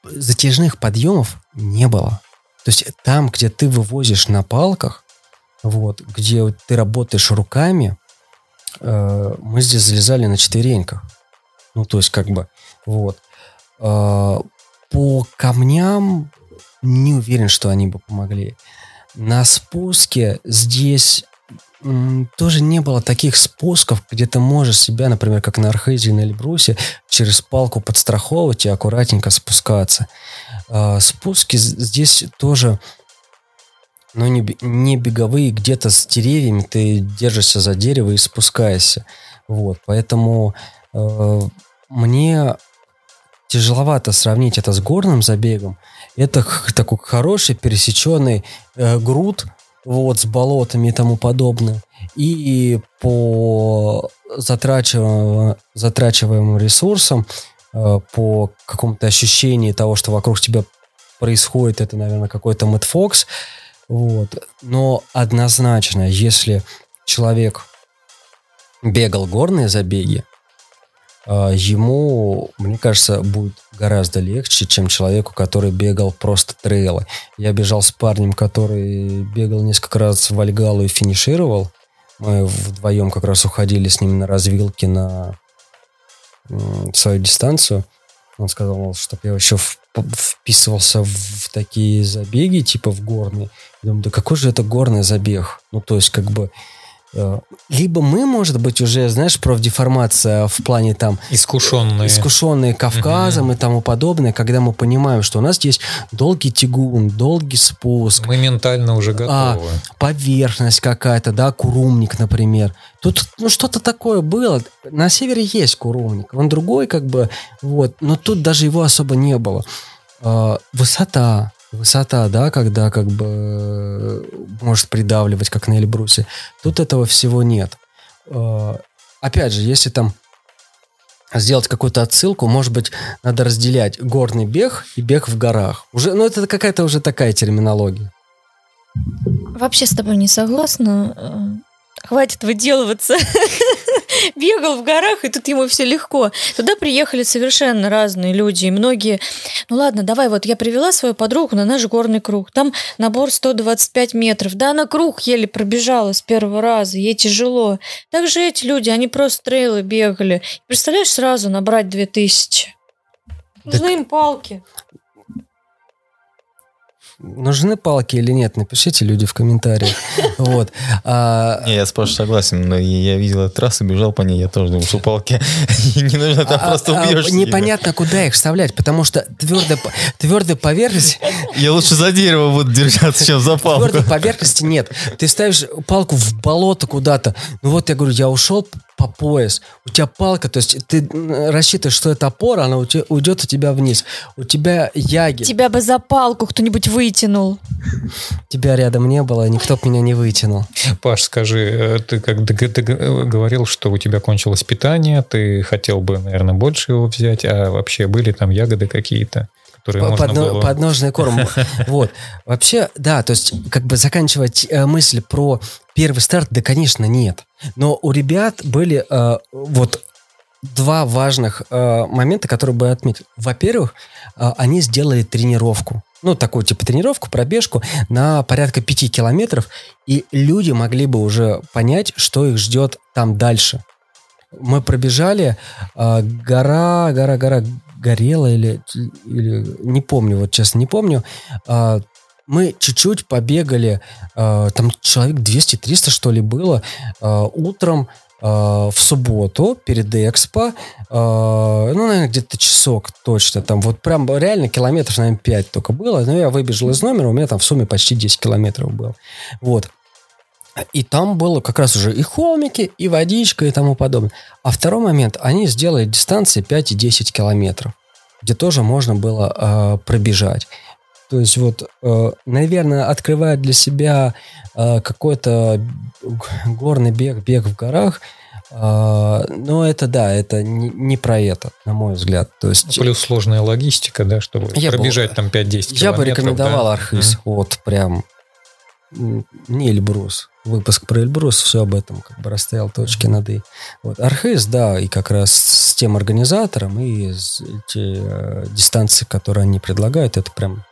A: Затяжных подъемов не было. То есть там, где ты вывозишь на палках, вот, где ты работаешь руками, э, мы здесь залезали на четвереньках. Ну, то есть, как бы, вот. А, По камням не уверен, что они бы помогли. На спуске здесь тоже не было таких спусков, где ты можешь себя, например, как на Архизе или на Эльбрусе, через палку подстраховывать и аккуратненько спускаться. А, Спуски здесь тоже но не, бе- не беговые, где-то с деревьями ты держишься за дерево и спускаешься. Вот, поэтому э, мне тяжеловато сравнить это с горным забегом. Это такой хороший пересеченный э, груд вот, с болотами и тому подобное. И по затрачиваемым, затрачиваемым ресурсам, по какому-то ощущению того, что вокруг тебя происходит, это, наверное, какой-то Мэтт Фокс. Вот. Но однозначно, если человек бегал горные забеги, а, ему, мне кажется, будет гораздо легче, чем человеку, который бегал просто трейлы. Я бежал с парнем, который бегал несколько раз в Альгалу и финишировал. Мы вдвоем как раз уходили с ним на развилке на свою дистанцию. Он сказал, мол, чтобы я еще вписывался в такие забеги, типа в горные. Я думаю, да какой же это горный забег? Ну, то есть, как бы... э, Либо мы, может быть, уже, знаешь, профдеформация в плане там
D: Искушенные.
A: искушенные Кавказом и тому подобное, когда мы понимаем, что у нас есть долгий тягун, долгий спуск,
D: Мы ментально уже
A: А,
D: готовы.
A: поверхность какая-то, да, курумник, например. Тут, ну, что-то такое было. На севере есть курумник, он другой, как бы, вот, но тут даже его особо не было. А, высота, высота, да, когда как бы э, может придавливать, как на Эльбрусе. Тут этого всего нет. А, опять же, если там сделать какую-то отсылку, может быть, надо разделять горный бег и бег в горах. Уже, ну, это какая-то уже такая терминология.
B: Вообще с тобой не согласна. Э, Хватит выделываться. <laughs> бегал в горах, и тут ему все легко. Туда приехали совершенно разные люди, и многие, ну ладно, давай, вот я привела свою подругу на наш горный круг, там набор 125 метров, да, на круг еле пробежала с первого раза, ей тяжело. Также эти люди, они просто трейлы бегали. Представляешь, сразу набрать 2000. Нужны им палки.
A: Нужны палки или нет? Напишите люди в комментариях. <laughs> Вот. А,
C: Не, я с Пашей согласен, но я видел эту трассу, бежал по ней, я тоже думал, что палки <laughs> не нужно, там
A: а-
C: просто
A: а,
C: убьешься.
A: Непонятно, куда их вставлять, потому что твердая, твердая поверхность,
C: Я лучше за дерево буду держаться, чем за палку.
A: твердой поверхности нет. Ты ставишь палку в болото куда-то. Ну вот я говорю, я ушел по пояс. У тебя палка, то есть ты рассчитываешь, что это опора, она у тебя- уйдет у тебя вниз. У тебя яги.
B: Тебя бы за палку кто-нибудь вытянул.
A: Тебя рядом не было, никто б меня не вытянул.
D: Паш, скажи, э, ты как ты, ты г- говорил, что у тебя кончилось питание, ты хотел бы, наверное, больше его взять, а вообще были там ягоды какие-то, которые
A: По-
D: можно
A: подно-
D: было...
A: Подножный корм. <laughs> Вот. Вообще, да, то есть, как бы заканчивать э, мысль про первый старт, да, конечно, нет. Но у ребят были э, вот два важных э, момента, которые бы я отметил. Во-первых, э, они сделали тренировку. Ну, такую типа тренировку, пробежку на порядка пяти километров, и люди могли бы уже понять, что их ждет там дальше. Мы пробежали, э, гора, гора, гора горела или, или не помню, вот честно не помню. А, мы чуть-чуть побегали, а, там человек 200-300 что ли было, а, утром в субботу перед Экспо, ну, наверное, где-то часок точно, там вот прям реально километров, наверное, 5 только было, но я выбежал из номера, у меня там в сумме почти 10 километров было. Вот. И там было как раз уже и холмики, и водичка, и тому подобное. А второй момент, они сделали дистанции 5 и 10 километров, где тоже можно было э, пробежать. То есть вот, э, наверное, открывая для себя э, какой-то горный бег, бег в горах, э, но это да, это не, не про это, на мой взгляд. То есть
D: Плюс сложная логистика, да, чтобы
A: Я бы-
D: пробежать там 5-10 километров.
A: я бы рекомендовал
D: да?
A: Архыз.
D: Мгм.
A: Вот прям не Эльбрус. Выпуск про Эльбрус, все об этом как бы расставил точки над «и». Вот. Архыз, да, и как раз с тем организатором, и с- эти э, дистанции, которые они предлагают, это прям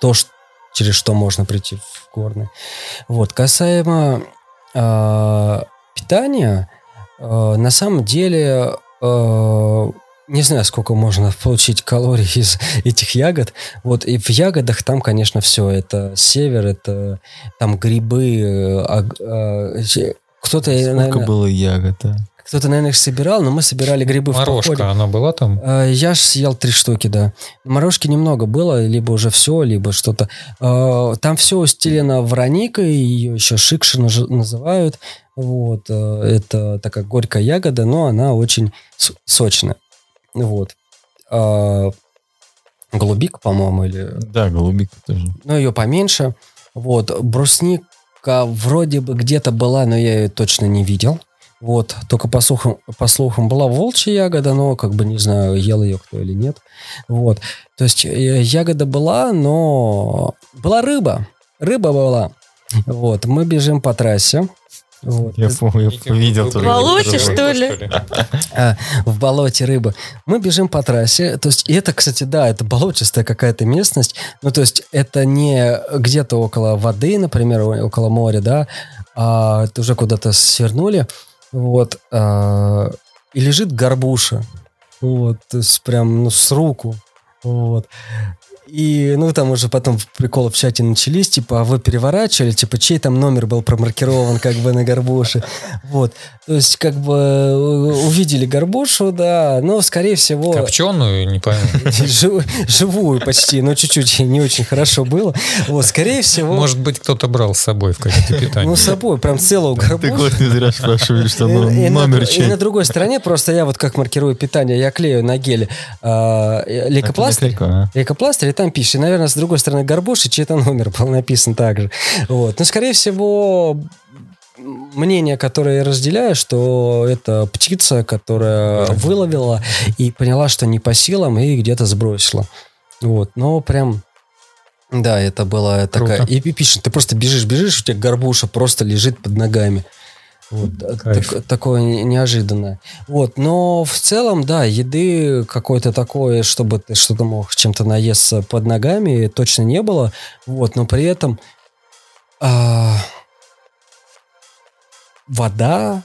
A: то, ш- через что можно прийти в горный. Вот. Касаемо э, питания, э, на самом деле э, не знаю, сколько можно получить калорий из этих ягод. Вот и в ягодах там, конечно, все. Это север, это там грибы. э, че- кто-то,
C: Сколько
A: наверное,
C: было ягод, а?
A: кто-то, наверное, их собирал, но мы собирали грибы в походе.
D: Морожка, она была там?
A: Э, Я ж съел три штуки, да. Морожки немного было, либо уже все, либо что-то. Там все устелено вороникой, ее еще шикши называют. Вот. Это такая горькая ягода, но она очень сочная. Вот. А, Голубик, по-моему, или...
C: Да, голубика тоже.
A: Ну, ее поменьше. Вот. Брусника вроде бы где-то была, но я ее точно не видел. Вот. Только по слухам, по слухам была волчья ягода, но как бы не знаю, ел ее кто или нет. Вот. То есть э, ягода была, но была рыба. Рыба была. Вот. Мы бежим по трассе. Вот.
C: Я помню, я видел тоже.
B: Болоте, что ли?
A: А, в болоте рыба. Мы бежим по трассе. То есть, и это, кстати, да, это болотистая какая-то местность. Ну, то есть, это не где-то около воды, например, около моря, да, а это уже куда-то свернули. Вот. а, и лежит горбуша. Вот. То есть, прям, ну, с руку. Вот. И, ну, там уже потом приколы в чате начались, типа, а вы переворачивали, типа, чей там номер был промаркирован, как бы, на горбуше. <laughs> Вот. То есть, как бы, увидели горбушу, да, но, скорее всего...
D: Копченую, не пойму. <laughs>
A: жив- живую почти, но чуть-чуть не очень хорошо было. Вот, скорее всего...
D: Может быть, кто-то брал с собой в качестве питания.
A: ну, с собой, прям целую
C: Ты
A: горбушу.
C: год не зря спрашивали, что ну,
A: И- и на-
C: номер
A: И
C: чей.
A: на другой стороне просто я вот как маркирую питание, я клею на геле а, э, лейкопластырь,
C: Это наклейка,
A: лейкопластырь, и там пишет. Наверное, с другой стороны горбуши чей-то номер был написан также. Вот. Но, скорее всего, мнение, которое я разделяю, что это птица, которая выловила и поняла, что не по силам, и где-то сбросила. Вот. Но прям... Да, это была такая
D: Круто.
A: эпичная. Ты просто бежишь, бежишь, у тебя горбуша просто лежит под ногами. Вот, так, такое неожиданное. Вот, но в целом, да, еды какой-то такое, чтобы ты что-то мог чем-то наесться под ногами, точно не было. Вот, но при этом а, вода,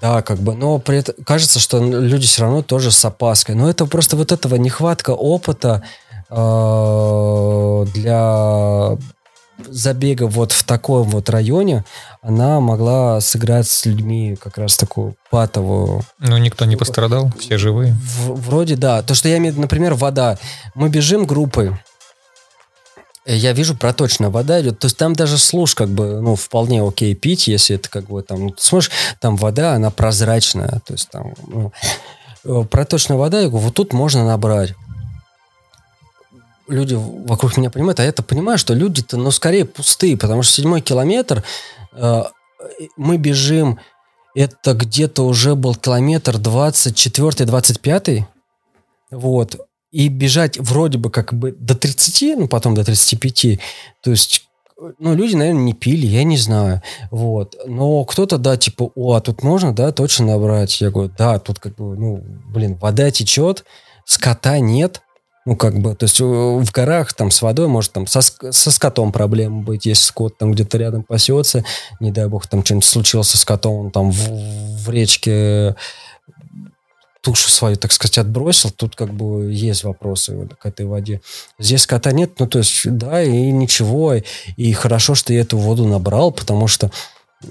A: да, как бы, но при этом кажется, что люди все равно тоже с опаской. Но это просто вот этого нехватка опыта э, для забега вот в таком вот районе, она могла сыграть с людьми как раз такую патовую.
D: Ну, никто не пострадал, все живые.
A: В, вроде да. То, что я имею, например, вода. Мы бежим группой, я вижу проточная вода идет, то есть там даже служ как бы, ну, вполне окей пить, если это как бы там, ну, ты смотришь, там вода, она прозрачная, то есть там, ну, э, проточная вода, я говорю, вот тут можно набрать люди вокруг меня понимают, а я-то понимаю, что люди-то, ну, скорее пустые, потому что седьмой километр э, мы бежим, это где-то уже был километр 24-25, вот, и бежать вроде бы как бы до 30, ну, потом до 35, то есть ну, люди, наверное, не пили, я не знаю. Вот. Но кто-то, да, типа, о, а тут можно, да, точно набрать. Я говорю, да, тут как бы, ну, блин, вода течет, скота нет, ну, как бы, то есть э, в горах там с водой может там со, со скотом проблема быть, если скот там где-то рядом пасется, не дай бог там что-нибудь случилось со скотом, он там в, в речке тушу свою, так сказать, отбросил, тут как бы есть вопросы к этой воде. Здесь скота нет, ну, то есть, да, и ничего, и хорошо, что я эту воду набрал, потому что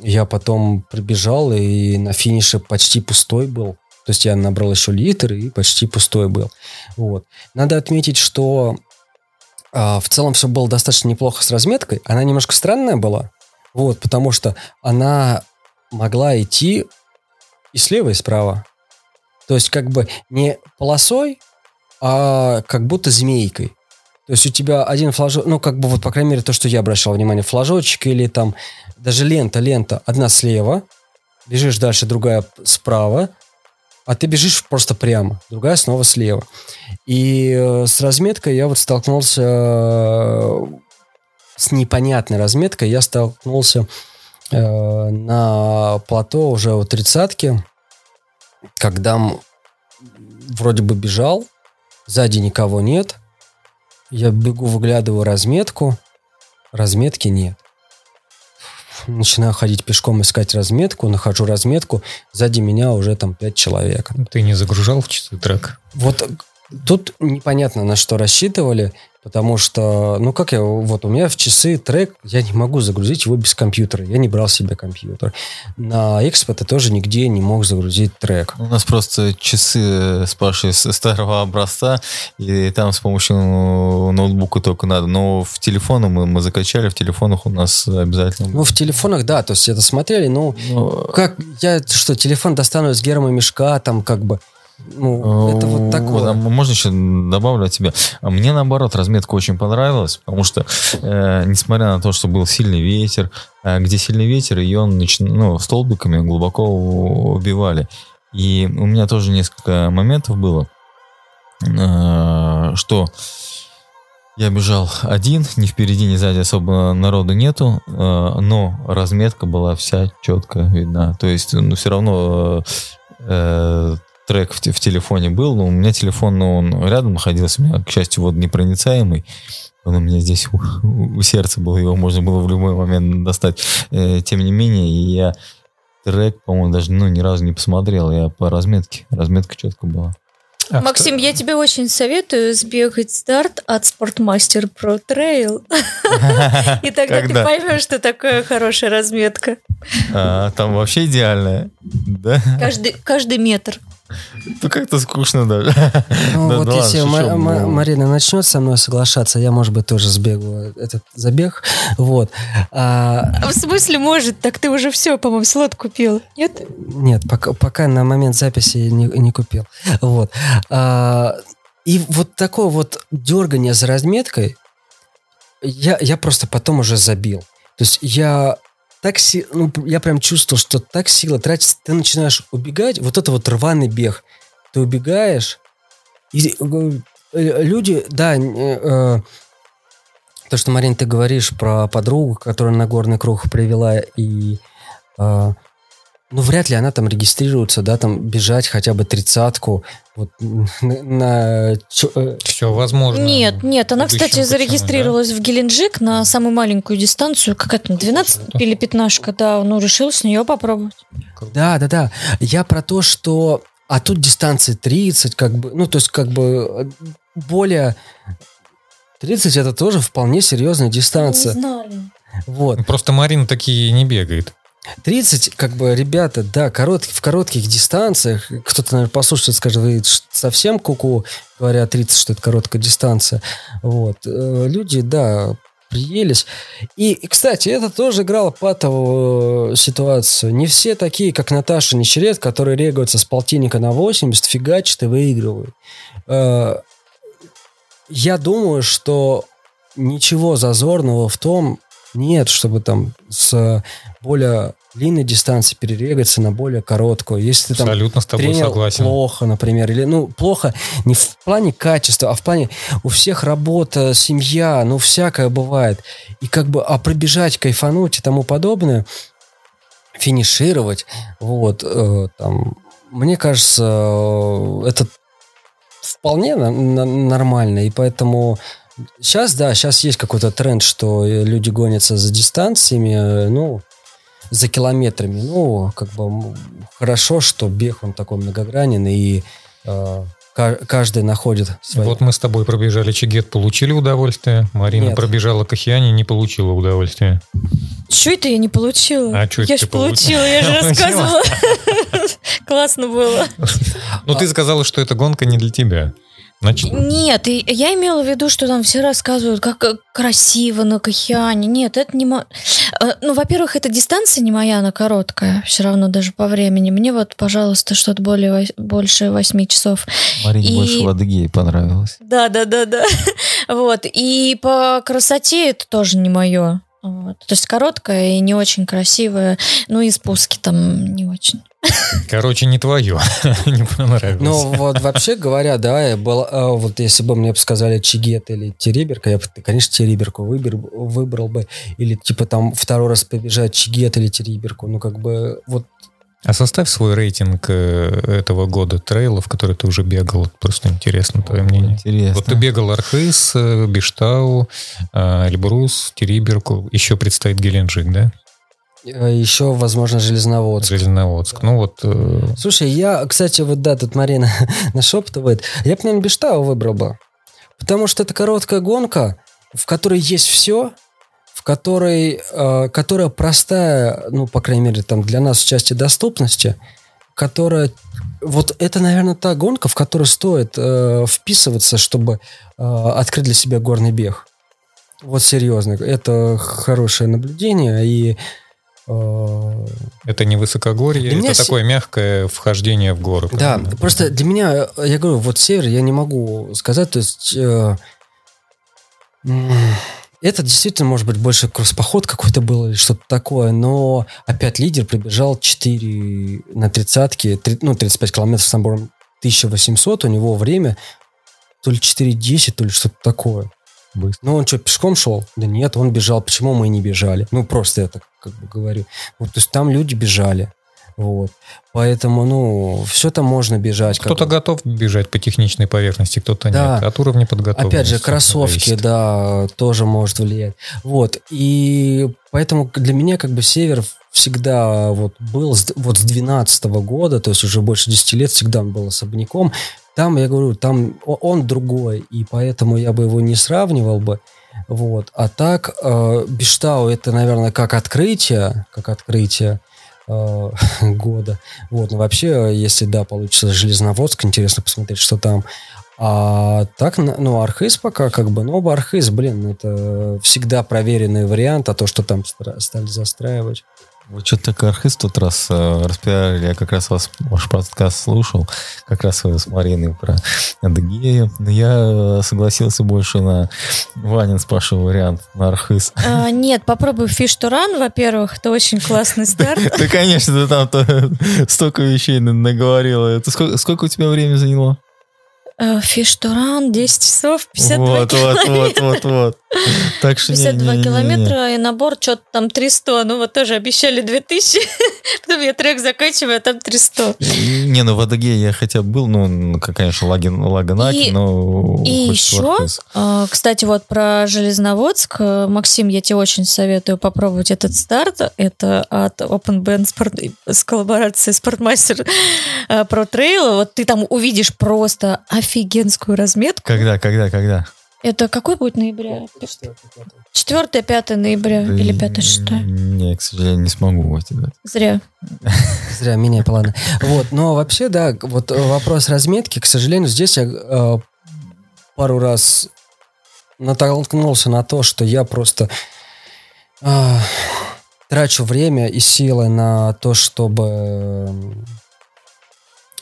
A: я потом прибежал и на финише почти пустой был. То есть я набрал еще литр и почти пустой был. Вот. Надо отметить, что а, в целом все было достаточно неплохо с разметкой. Она немножко странная была. Вот, потому что она могла идти и слева, и справа. То есть как бы не полосой, а как будто змейкой. То есть у тебя один флажок, ну, как бы вот, по крайней мере, то, что я обращал внимание, флажочек или там даже лента, лента, одна слева, бежишь дальше, другая справа, а ты бежишь просто прямо, другая снова слева. И э, с разметкой я вот столкнулся э, с непонятной разметкой. Я столкнулся э, на плато уже у тридцатки, когда вроде бы бежал, сзади никого нет. Я бегу, выглядываю разметку, разметки нет начинаю ходить пешком, искать разметку, нахожу разметку, сзади меня уже там пять человек.
D: Ты не загружал в часы трек?
A: Вот тут непонятно, на что рассчитывали. Потому что, ну как я, вот у меня в часы трек, я не могу загрузить его без компьютера. Я не брал себе компьютер. На Expo ты тоже нигде не мог загрузить трек.
C: У нас просто часы с Пашей старого образца, и там с помощью ноутбука только надо. Но в телефоны мы, мы закачали, в телефонах у нас обязательно.
A: Ну, в телефонах, да, то есть это смотрели, ну, но... как я что, телефон достану из гермомешка, там как бы ну, это вот такое. А
C: можно еще добавлю от тебя? Мне, наоборот, разметка очень понравилась, потому что, э, несмотря на то, что был сильный ветер, э, где сильный ветер, ее нач... ну, столбиками глубоко убивали. И у меня тоже несколько моментов было, э, что я бежал один, ни впереди, ни сзади особо народу нету, э, но разметка была вся четко видна. То есть, ну, все равно э, трек в, в телефоне был, но у меня телефон, ну, он рядом находился, у меня, к счастью, вот непроницаемый. Он у меня здесь у, у сердца был, его можно было в любой момент достать. Э, тем не менее, я трек, по-моему, даже ну, ни разу не посмотрел. Я по разметке. Разметка четко была.
B: А Максим, кто? я тебе очень советую сбегать старт от Sportmaster Pro Trail. <laughs> И тогда ты поймешь, что такое хорошая разметка.
C: А, там вообще идеальная. Да?
B: Каждый метр.
C: Ну, как-то скучно даже.
A: Ну, да, вот да если ладно, Ма- Марина начнет со мной соглашаться, я, может быть, тоже сбегу этот забег. Вот.
B: А... В смысле может? Так ты уже все, по-моему, слот купил, нет?
A: Нет, пока, пока на момент записи не, не купил. Вот. А, и вот такое вот дергание за разметкой я, я просто потом уже забил. То есть я так си... ну, я прям чувствовал, что так сила тратится, ты начинаешь убегать, вот это вот рваный бег. Ты убегаешь, и э, э, люди, да, э, э, то, что, Марин, ты говоришь про подругу, которая на горный круг привела, и э, ну, вряд ли она там регистрируется, да, там бежать хотя бы тридцатку, вот на... на
D: э, Все возможно.
B: Нет, нет, она, кстати, зарегистрировалась да? в Геленджик на самую маленькую дистанцию, как это, 12 или 15, да, ну, решил с нее попробовать.
A: Да, да, да. Я про то, что... А тут дистанция 30, как бы, ну, то есть, как бы, более... 30 это тоже вполне серьезная дистанция.
B: Не знали.
A: Вот.
D: Просто Марина такие не бегает.
A: 30, как бы, ребята, да, корот, в коротких дистанциях, кто-то, наверное, послушает, скажет, вы совсем куку, говоря 30, что это короткая дистанция. Вот. Э, люди, да, приелись. И, кстати, это тоже играло патовую ситуацию. Не все такие, как Наташа Нечерет, которые регаются с полтинника на 80, фигачат и выигрывают. Э, я думаю, что ничего зазорного в том, нет, чтобы там с более длинной дистанции перерегаться на более короткую. Если ты
D: Абсолютно
A: там
D: с тобой
A: тренер
D: согласен.
A: плохо, например, или ну плохо не в плане качества, а в плане у всех работа, семья, ну всякое бывает. И как бы, а пробежать, кайфануть и тому подобное, финишировать, вот, э, там, мне кажется, э, это вполне на, на, нормально, и поэтому Сейчас, да, сейчас есть какой-то тренд, что люди гонятся за дистанциями, ну, за километрами. Ну, как бы хорошо, что бег, он такой многогранен, и э, каждый находит
D: свои... Вот мы с тобой пробежали Чигет, получили удовольствие. Марина Нет. пробежала Кахиани, не получила удовольствия.
B: Что это я не получила?
D: А что
B: Я же получила, я же <laughs> рассказывала. <laughs> Классно было.
D: Ну, ты сказала, что эта гонка не для тебя.
B: Значит... Нет, я имела в виду, что там все рассказывают, как э, красиво на Кахиане. Нет, это не... Мо... Э, ну, во-первых, эта дистанция не моя, она короткая, все равно даже по времени. Мне вот, пожалуйста, что-то более больше восьми часов.
C: Марине и... больше Ладыгей понравилось.
B: Да, да, да, да. <laughs> Вот. И по красоте это тоже не мое. Вот. То есть короткая и не очень красивая. Ну и спуски там не очень.
D: Короче, не твое. <laughs> не понравилось.
A: Ну, вот вообще говоря, да, я был, а, вот если бы мне сказали Чигет или Териберка, я бы, конечно, Териберку выбер, выбрал бы. Или типа там второй раз побежать Чигет или Териберку. Ну, как бы вот
D: а составь свой рейтинг э, этого года трейлов, который ты уже бегал. Просто интересно твое мнение.
C: Интересно.
D: Вот ты бегал Архыз, э, Биштау, э, Эльбрус, Териберку. Еще предстоит Геленджик, да?
A: Еще, возможно, Железноводск.
D: Железноводск. Ну вот...
A: Слушай, я, кстати, вот да, тут Марина <laughs> нашептывает. Я бы, наверное, Биштау выбрал бы. Потому что это короткая гонка, в которой есть все, в которой, э, которая простая, ну, по крайней мере, там для нас в части доступности, которая вот это, наверное, та гонка, в которую стоит э, вписываться, чтобы э, открыть для себя горный бег. Вот серьезно, это хорошее наблюдение и
D: э, это не высокогорье, это меня такое мягкое вхождение в горы.
A: Да, правильно? просто для меня, я говорю, вот север я не могу сказать, то есть э, это действительно, может быть, больше кросс-поход какой-то был или что-то такое, но опять лидер прибежал 4 на тридцатке, 3, ну, 35 километров с набором 1800, у него время то ли 4.10, то ли что-то такое. Быстро. Ну, он что, пешком шел? Да нет, он бежал. Почему мы не бежали? Ну, просто я так как бы говорю. Вот, то есть там люди бежали. Вот. Поэтому, ну, все там можно бежать.
D: Кто-то готов бежать по техничной поверхности, кто-то да. нет. От уровня подготовленности.
A: Опять же, кроссовки, зависит. да, тоже может влиять. Вот. И поэтому для меня как бы север всегда вот был вот с 12 года, то есть уже больше 10 лет всегда он был особняком. Там, я говорю, там он другой, и поэтому я бы его не сравнивал бы. Вот. А так, э, Биштау это, наверное, как открытие, как открытие. Э, <laughs> года. Вот, но вообще, если, да, получится Железноводск, интересно посмотреть, что там. А так, ну, Архыз пока как бы, ну, Архыз, блин, это всегда проверенный вариант, а то, что там стали застраивать.
C: Вы что-то так Архыз тот раз э, распиарили, я как раз вас, ваш подкаст слушал, как раз с Мариной про Адыгею. Но я э, согласился больше на Ванин спрашивал вариант на Архыз.
B: А, нет, попробуй to Run, во-первых, это очень классный старт.
C: Да, <laughs> конечно, ты там столько вещей наговорила. Сколько у тебя времени заняло?
B: Фиштуран, 10 часов, 52
C: вот,
B: километра.
C: Вот, вот, вот, вот.
B: Так что 52 не, не, не, километра и набор что-то там 300. Ну вот тоже обещали 2000. <laughs> Потом я трек заканчиваю, а там 300.
C: Не, ну в Адыге я хотя бы был, ну, конечно, Лагин, Лаганаки,
B: И-
C: но...
B: И еще, а, кстати, вот про Железноводск, э, Максим, я тебе очень советую попробовать этот старт. Это от Open Band Sport, с коллаборацией Спортмастер э, Pro Trail. Вот ты там увидишь просто офигенскую разметку.
C: Когда, когда, когда?
B: Это какой будет ноября? 4-5 ноября или 5-6?
C: Не, к сожалению, не смогу. вот это.
B: Зря. <laughs>
A: Зря меняй планы. Вот, но вообще, да, вот э, вопрос разметки, к сожалению, здесь я э, пару раз натолкнулся на то, что я просто э, трачу время и силы на то, чтобы м,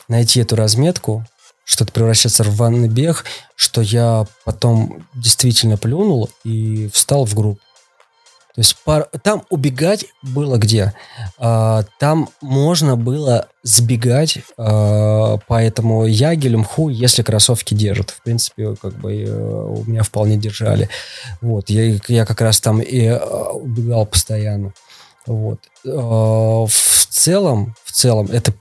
A: найти эту разметку, что это превращается в рваный бег, что я потом действительно плюнул и встал в группу. То есть пар- там убегать было где. А, там можно было сбегать а, по этому ягелю, мху, если кроссовки держат. В принципе, как бы э, у меня вполне держали. Вот, я, я как раз там и э, убегал постоянно. Вот. А, в целом, в целом, это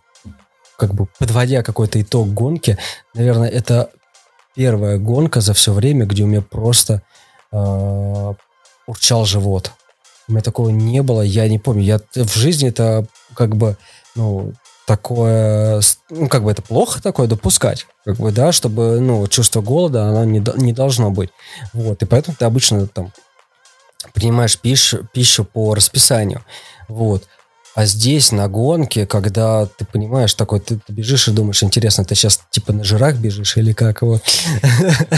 A: как бы подводя какой-то итог гонки, наверное, это первая гонка за все время, где у меня просто а, урчал живот. У меня такого не было, я не помню. Я в жизни это как бы, ну, такое, ну, как бы это плохо такое допускать, как бы, да, чтобы, ну, чувство голода, оно не, не должно быть. Вот, и поэтому ты обычно там принимаешь пищу, пищу по расписанию. Вот. А здесь на гонке, когда ты понимаешь, такой, ты, ты бежишь и думаешь, интересно, ты сейчас типа на жирах бежишь или как вот.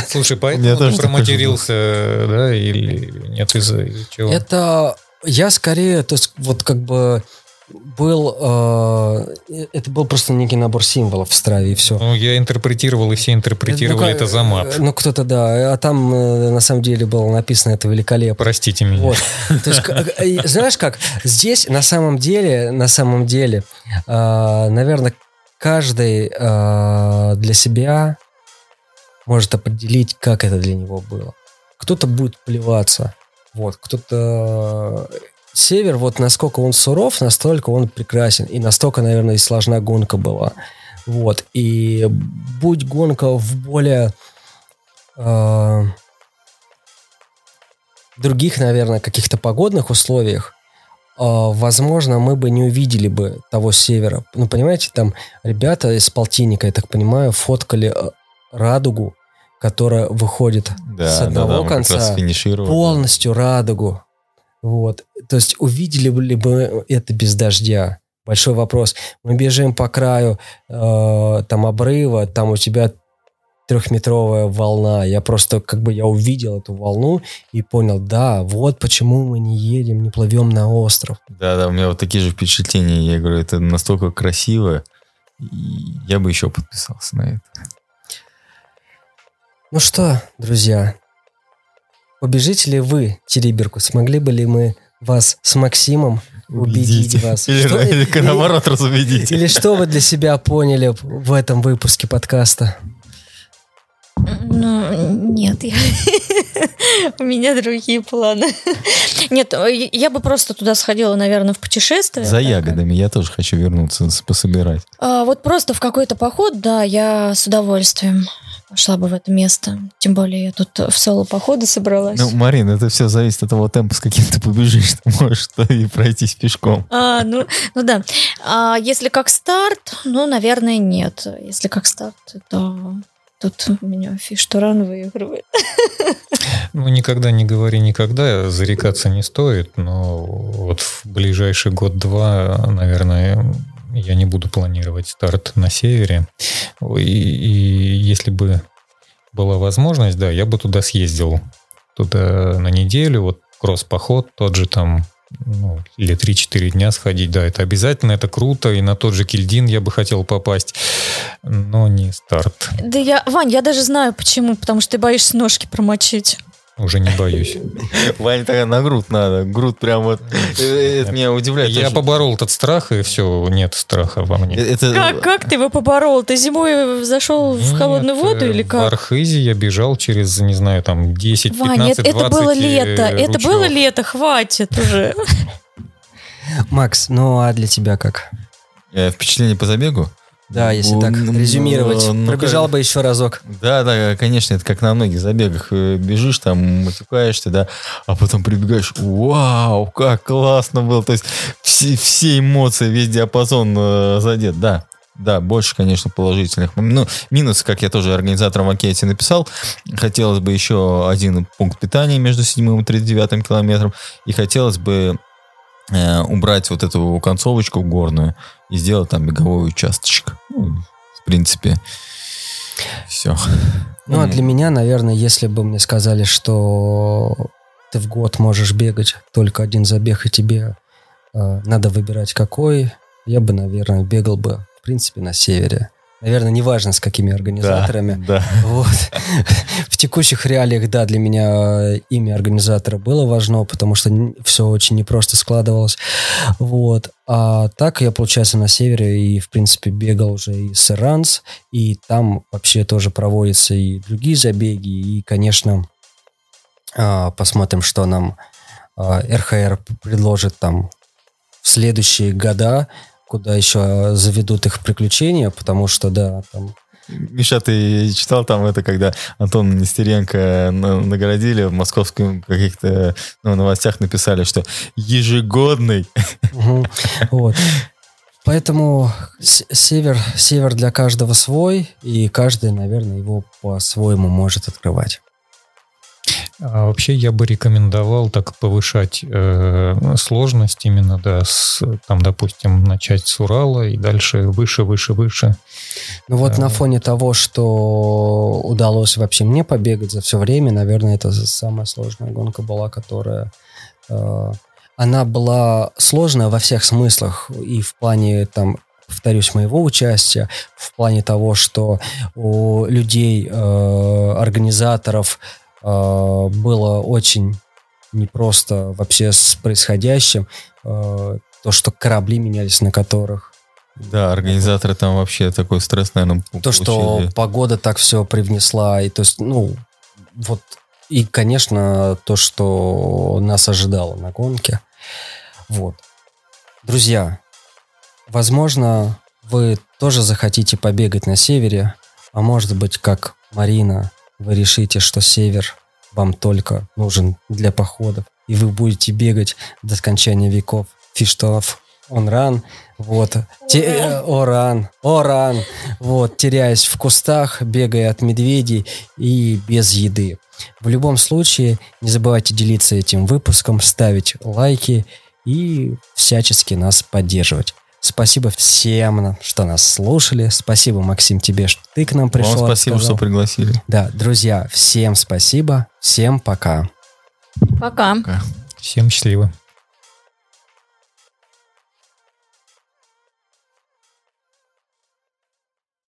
D: Слушай, поэтому
C: тоже
D: ты проматерился, да, или нет, из-за из-за чего?
A: Это я скорее, то есть вот как бы был, э, это был просто некий набор символов в страве и все.
D: Ну, я интерпретировал, и все интерпретировали это за мат.
A: Ну, кто-то, да. А там, э, на самом деле, было написано это великолепно.
D: Простите меня.
A: Вот. То есть, э, знаешь как, здесь на самом деле, на самом деле, э, наверное, каждый э, для себя может определить, как это для него было. Кто-то будет плеваться, вот, кто-то... Север, вот насколько он суров, настолько он прекрасен. И настолько, наверное, и сложна гонка была. Вот. И будь гонка в более э, других, наверное, каких-то погодных условиях, э, возможно, мы бы не увидели бы того севера. Ну, понимаете, там ребята из полтинника, я так понимаю, фоткали э, радугу, которая выходит
C: Да,
A: с
C: да,
A: одного
C: да, раз
A: конца полностью радугу. Вот. То есть увидели бы ли мы это без дождя? Большой вопрос. Мы бежим по краю э, там обрыва, там у тебя трехметровая волна. Я просто как бы я увидел эту волну и понял, да, вот почему мы не едем, не плывем на остров.
C: Да, да, у меня вот такие же впечатления. Я говорю, это настолько красиво. Я бы еще подписался на это.
A: Ну что, друзья, побежите ли вы, Териберку? Смогли бы ли мы вас с Максимом убедить вас?
C: Или,
A: Что-
C: или
A: или-
C: наоборот разубедить.
A: Или что вы для себя поняли в этом выпуске подкаста?
B: Ну, нет, я... <laughs> у меня другие планы. Нет, я бы просто туда сходила, наверное, в путешествие.
C: За
B: Так.
C: ягодами я тоже хочу вернуться, пособирать.
B: А, вот просто в какой-то поход, да, я с удовольствием пошла бы в это место. Тем более я тут в соло-походы собралась.
C: Ну, Марин, это все зависит от того темпа, с каким ты побежишь. <laughs> Ты можешь и пройтись пешком.
B: А, ну, ну да. А если как старт, ну, наверное, нет. Если как старт, то тут у меня фиш-туран выигрывает. <laughs>
D: Ну, никогда не говори никогда, зарекаться не стоит, но вот в ближайший год-два, наверное, я не буду планировать старт на севере. И, и если бы была возможность, да, я бы туда съездил. Туда на неделю, вот кросс-поход, тот же там, ну, или 3-4 дня сходить, да, это обязательно, это круто, и на тот же Кильдин я бы хотел попасть, но не старт.
B: Да я, Вань, я даже знаю почему, потому что ты боишься ножки промочить.
D: Уже не боюсь. <laughs>
C: Ваня, тогда на грудь надо. Грудь прям вот... э, Это меня удивляет.
D: Я поборол этот страх, и все, нет страха во мне.
C: Э, Это...
B: Как, как ты его поборол? Ты зимой зашел в холодную
D: Нет,
B: воду
D: э,
B: или
D: В
B: как?
D: Архизе я бежал через, не знаю, там 10, 15,
B: Ваня, это,
D: 20
B: это было лето.
D: э,
B: Это было лето, хватит уже. <laughs>
A: Макс, ну а для тебя как?
C: Э, Впечатление по забегу?
A: Да, если так резюмировать.
C: ну,
A: Пробежал бы еще разок.
C: Да, да, конечно, это как на многих забегах. Бежишь там, матюкаешься, да, а потом прибегаешь, вау, как классно было. То есть все, все эмоции, весь диапазон э, задет, да. Да, больше, конечно, положительных. Ну, минус, как я тоже организаторам в анкете написал, хотелось бы еще один пункт питания между седьмым и 39 километром, и хотелось бы э, убрать вот эту концовочку горную и сделать там беговой участочек. Ну, в принципе, все.
A: Ну, а для меня, наверное, если бы мне сказали, что ты в год можешь бегать только один забег, и тебе э, надо выбирать какой, я бы, наверное, бегал бы, в принципе, на севере. Наверное, неважно, с какими организаторами.
C: Да,
A: Вот. <laughs> В текущих реалиях, да, для меня имя организатора было важно, потому что все очень непросто складывалось. Вот. А так я, получается, на севере и, в принципе, бегал уже и с Иранс, и там вообще тоже проводятся и другие забеги, и, конечно, а, посмотрим, что нам а, РХР предложит там в следующие года, куда еще заведут их приключения, потому что, да, там
C: Миша, ты читал там это, когда Антон Нестеренко на- наградили в московском каких-то ну, новостях написали, что ежегодный.
A: Мгм. Вот. Поэтому север, север для каждого свой, и каждый, наверное, его по-своему может открывать.
D: А вообще я бы рекомендовал так повышать э, сложность именно, да, с, там, допустим, начать с Урала и дальше выше, выше, выше.
A: Ну вот
D: Да.
A: на фоне того, что удалось вообще мне побегать за все время, наверное, это самая сложная гонка была, которая... э, она была сложная во всех смыслах, и в плане, там, повторюсь, моего участия, в плане того, что у людей, э, организаторов э, было очень непросто вообще с происходящим, э, то, что корабли менялись, на которых
C: Да, организаторы там вообще такой стресс, наверное,
A: то, что погода так все привнесла, и то есть, ну, вот, и, конечно, то, что нас ожидало на гонке. Вот. Друзья, возможно, вы тоже захотите побегать на севере, а может быть, как Марина, вы решите, что север вам только нужен для походов, и вы будете бегать до скончания веков. Фиштов, он ран, вот, те- э, оран, оран, вот, теряясь в кустах, бегая от медведей и без еды. В любом случае, не забывайте делиться этим выпуском, ставить лайки и всячески нас поддерживать. Спасибо всем, что нас слушали. Спасибо, Максим, тебе, что ты к нам пришел.
C: Вам спасибо,
A: рассказал.
C: что пригласили.
A: Да, друзья, всем спасибо. Всем пока.
B: Пока.
D: Всем счастливо.